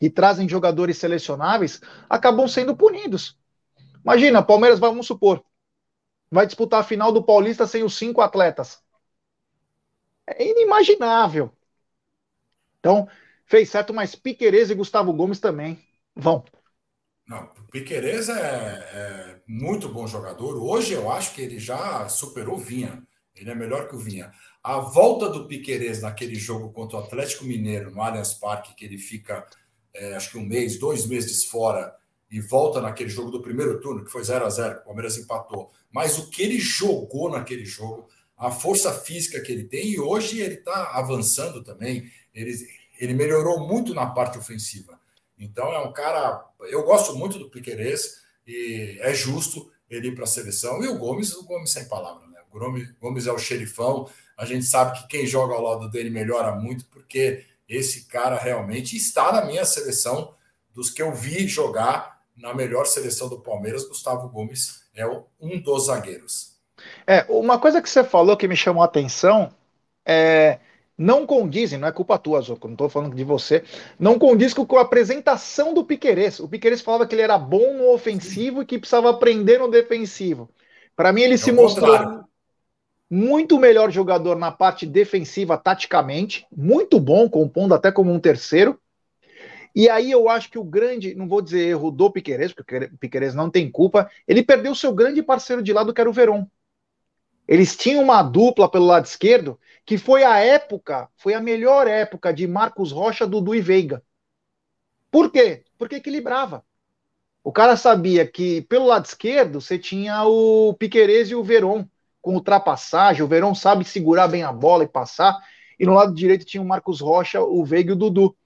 e trazem jogadores selecionáveis acabam sendo punidos. Imagina, Palmeiras, vamos supor, vai disputar a final do Paulista sem os cinco atletas. É inimaginável. Então, fez certo, mas Piquerez e Gustavo Gomes também vão. Não, Piquerez é, é, muito bom jogador. Hoje eu acho que ele já superou o Vinha. Ele é melhor que o Vinha. A volta do Piquerez naquele jogo contra o Atlético Mineiro, no Allianz Parque, que ele fica, é, acho que um mês, dois meses fora, e volta naquele jogo do primeiro turno, que foi 0 a 0 o Palmeiras empatou. Mas o que ele jogou naquele jogo, a força física que ele tem, e hoje ele está avançando também. Ele, ele melhorou muito na parte ofensiva. Então é um cara. Eu gosto muito do Piquerez e é justo ele ir para a seleção. E o Gomes, o Gomes sem palavra, né? O Gomes, é o xerifão. A gente sabe que quem joga ao lado dele melhora muito, porque esse cara realmente está na minha seleção dos que eu vi jogar na melhor seleção do Palmeiras. Gustavo Gomes é um dos zagueiros. É, uma coisa que você falou que me chamou a atenção é não condizem, não é culpa tua, Zoco, não estou falando de você, não condiz com a apresentação do Piquerez. O Piquerez falava que ele era bom no ofensivo e que precisava aprender no defensivo. Para mim, ele é se mostrou contrário. muito melhor jogador na parte defensiva, taticamente, muito bom, compondo até como um terceiro. E aí eu acho que o grande, não vou dizer erro do Piquerez, porque o Piquerez não tem culpa, ele perdeu seu grande parceiro de lado, que era o Veron. Eles tinham uma dupla pelo lado esquerdo, que foi a época, foi a melhor época de Marcos Rocha, Dudu e Veiga. Por quê? Porque equilibrava. O cara sabia que pelo lado esquerdo você tinha o Piquerez e o Veron com ultrapassagem. O Veron sabe segurar bem a bola e passar. E no lado direito tinha o Marcos Rocha, o Veiga e o Dudu.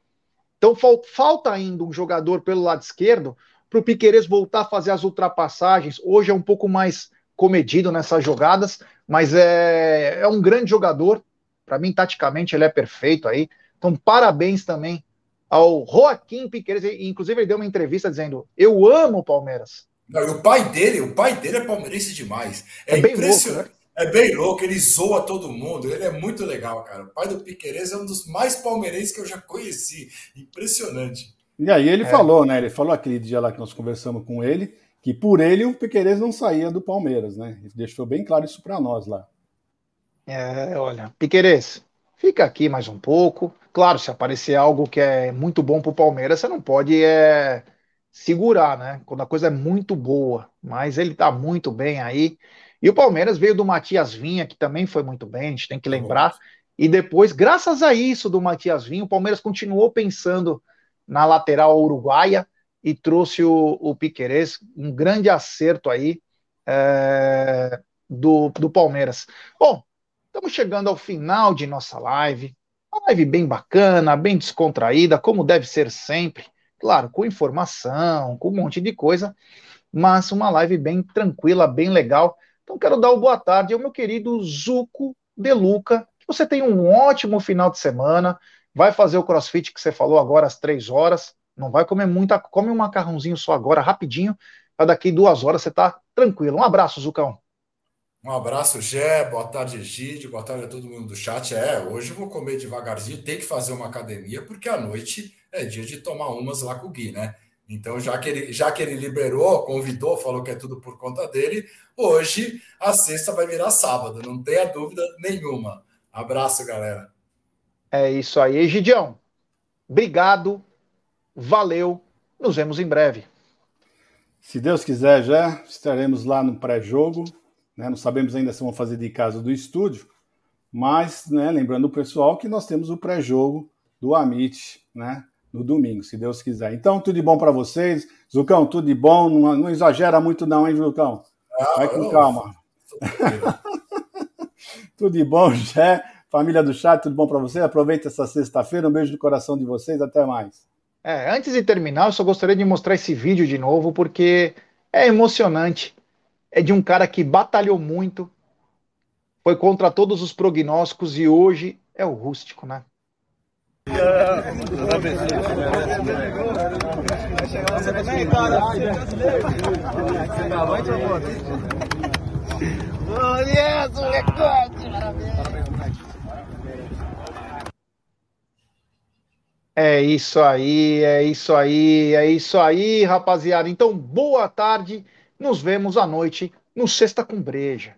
Então falta ainda um jogador pelo lado esquerdo para o Piquerez voltar a fazer as ultrapassagens. Hoje é um pouco mais comedido nessas jogadas, mas é, é um grande jogador. Para mim, taticamente, ele é perfeito aí. Então, parabéns também ao Joaquim Piqueires. Inclusive, ele deu uma entrevista dizendo: Eu amo o Palmeiras. Não, e o pai dele, o pai dele é palmeirense demais. É, é impressionante. Louco, né? É bem louco, ele zoa todo mundo, ele é muito legal, cara. O pai do Piqueires é um dos mais palmeirenses que eu já conheci. Impressionante. E aí ele é. falou, né? Ele falou aquele dia lá que nós conversamos com ele, que por ele o Piqueires não saía do Palmeiras, né? Deixou bem claro isso para nós lá. É, olha, Piqueires, fica aqui mais um pouco. Claro, se aparecer algo que é muito bom para o Palmeiras, você não pode é, segurar, né? Quando a coisa é muito boa. Mas ele está muito bem aí. E o Palmeiras veio do Matias Vinha, que também foi muito bem, a gente tem que lembrar. E depois, graças a isso do Matias Vinha, o Palmeiras continuou pensando na lateral uruguaia e trouxe o, o Piquerez, um grande acerto aí é, do, do Palmeiras. Bom, estamos chegando ao final de nossa live. Uma live bem bacana, bem descontraída, como deve ser sempre. Claro, com informação, com um monte de coisa, mas uma live bem tranquila, bem legal. Então quero dar uma boa tarde ao meu querido Zuco Deluca. Que você tenha um ótimo final de semana. Vai fazer o crossfit que você falou agora às três horas. Não vai comer muita, come um macarrãozinho só agora, rapidinho, para daqui duas horas você tá tranquilo. Um abraço, Zucão. Um abraço, Gé. Boa tarde, Gide. Boa tarde a todo mundo do chat. É, hoje eu vou comer devagarzinho. Tem que fazer uma academia, porque à noite é dia de tomar umas lá com o Gui, né? Então, já que, ele, já que ele liberou, convidou, falou que é tudo por conta dele, hoje a sexta vai virar sábado, não tenha dúvida nenhuma. Abraço, galera. É isso aí, Egidião. Obrigado, valeu, nos vemos em breve. Se Deus quiser, já estaremos lá no pré-jogo. Né? Não sabemos ainda se vamos fazer de casa do estúdio, mas né, lembrando o pessoal que nós temos o pré-jogo do Amit, né? no domingo, se Deus quiser. Então, tudo de bom para vocês. Zucão, tudo de bom. Não, não, exagera muito, não, hein, Zucão? Ah, Vai com calma. tudo de bom, Jé. Família do chat, tudo bom para você? Aproveita essa sexta-feira. Um beijo no coração de vocês. Até mais. É, antes de terminar, eu só gostaria de mostrar esse vídeo de novo, porque é emocionante. É de um cara que batalhou muito, foi contra todos os prognósticos e hoje é o rústico, né? É isso aí, é isso aí, é isso aí, rapaziada. Então, boa tarde. Nos vemos à noite no Sexta com Breja.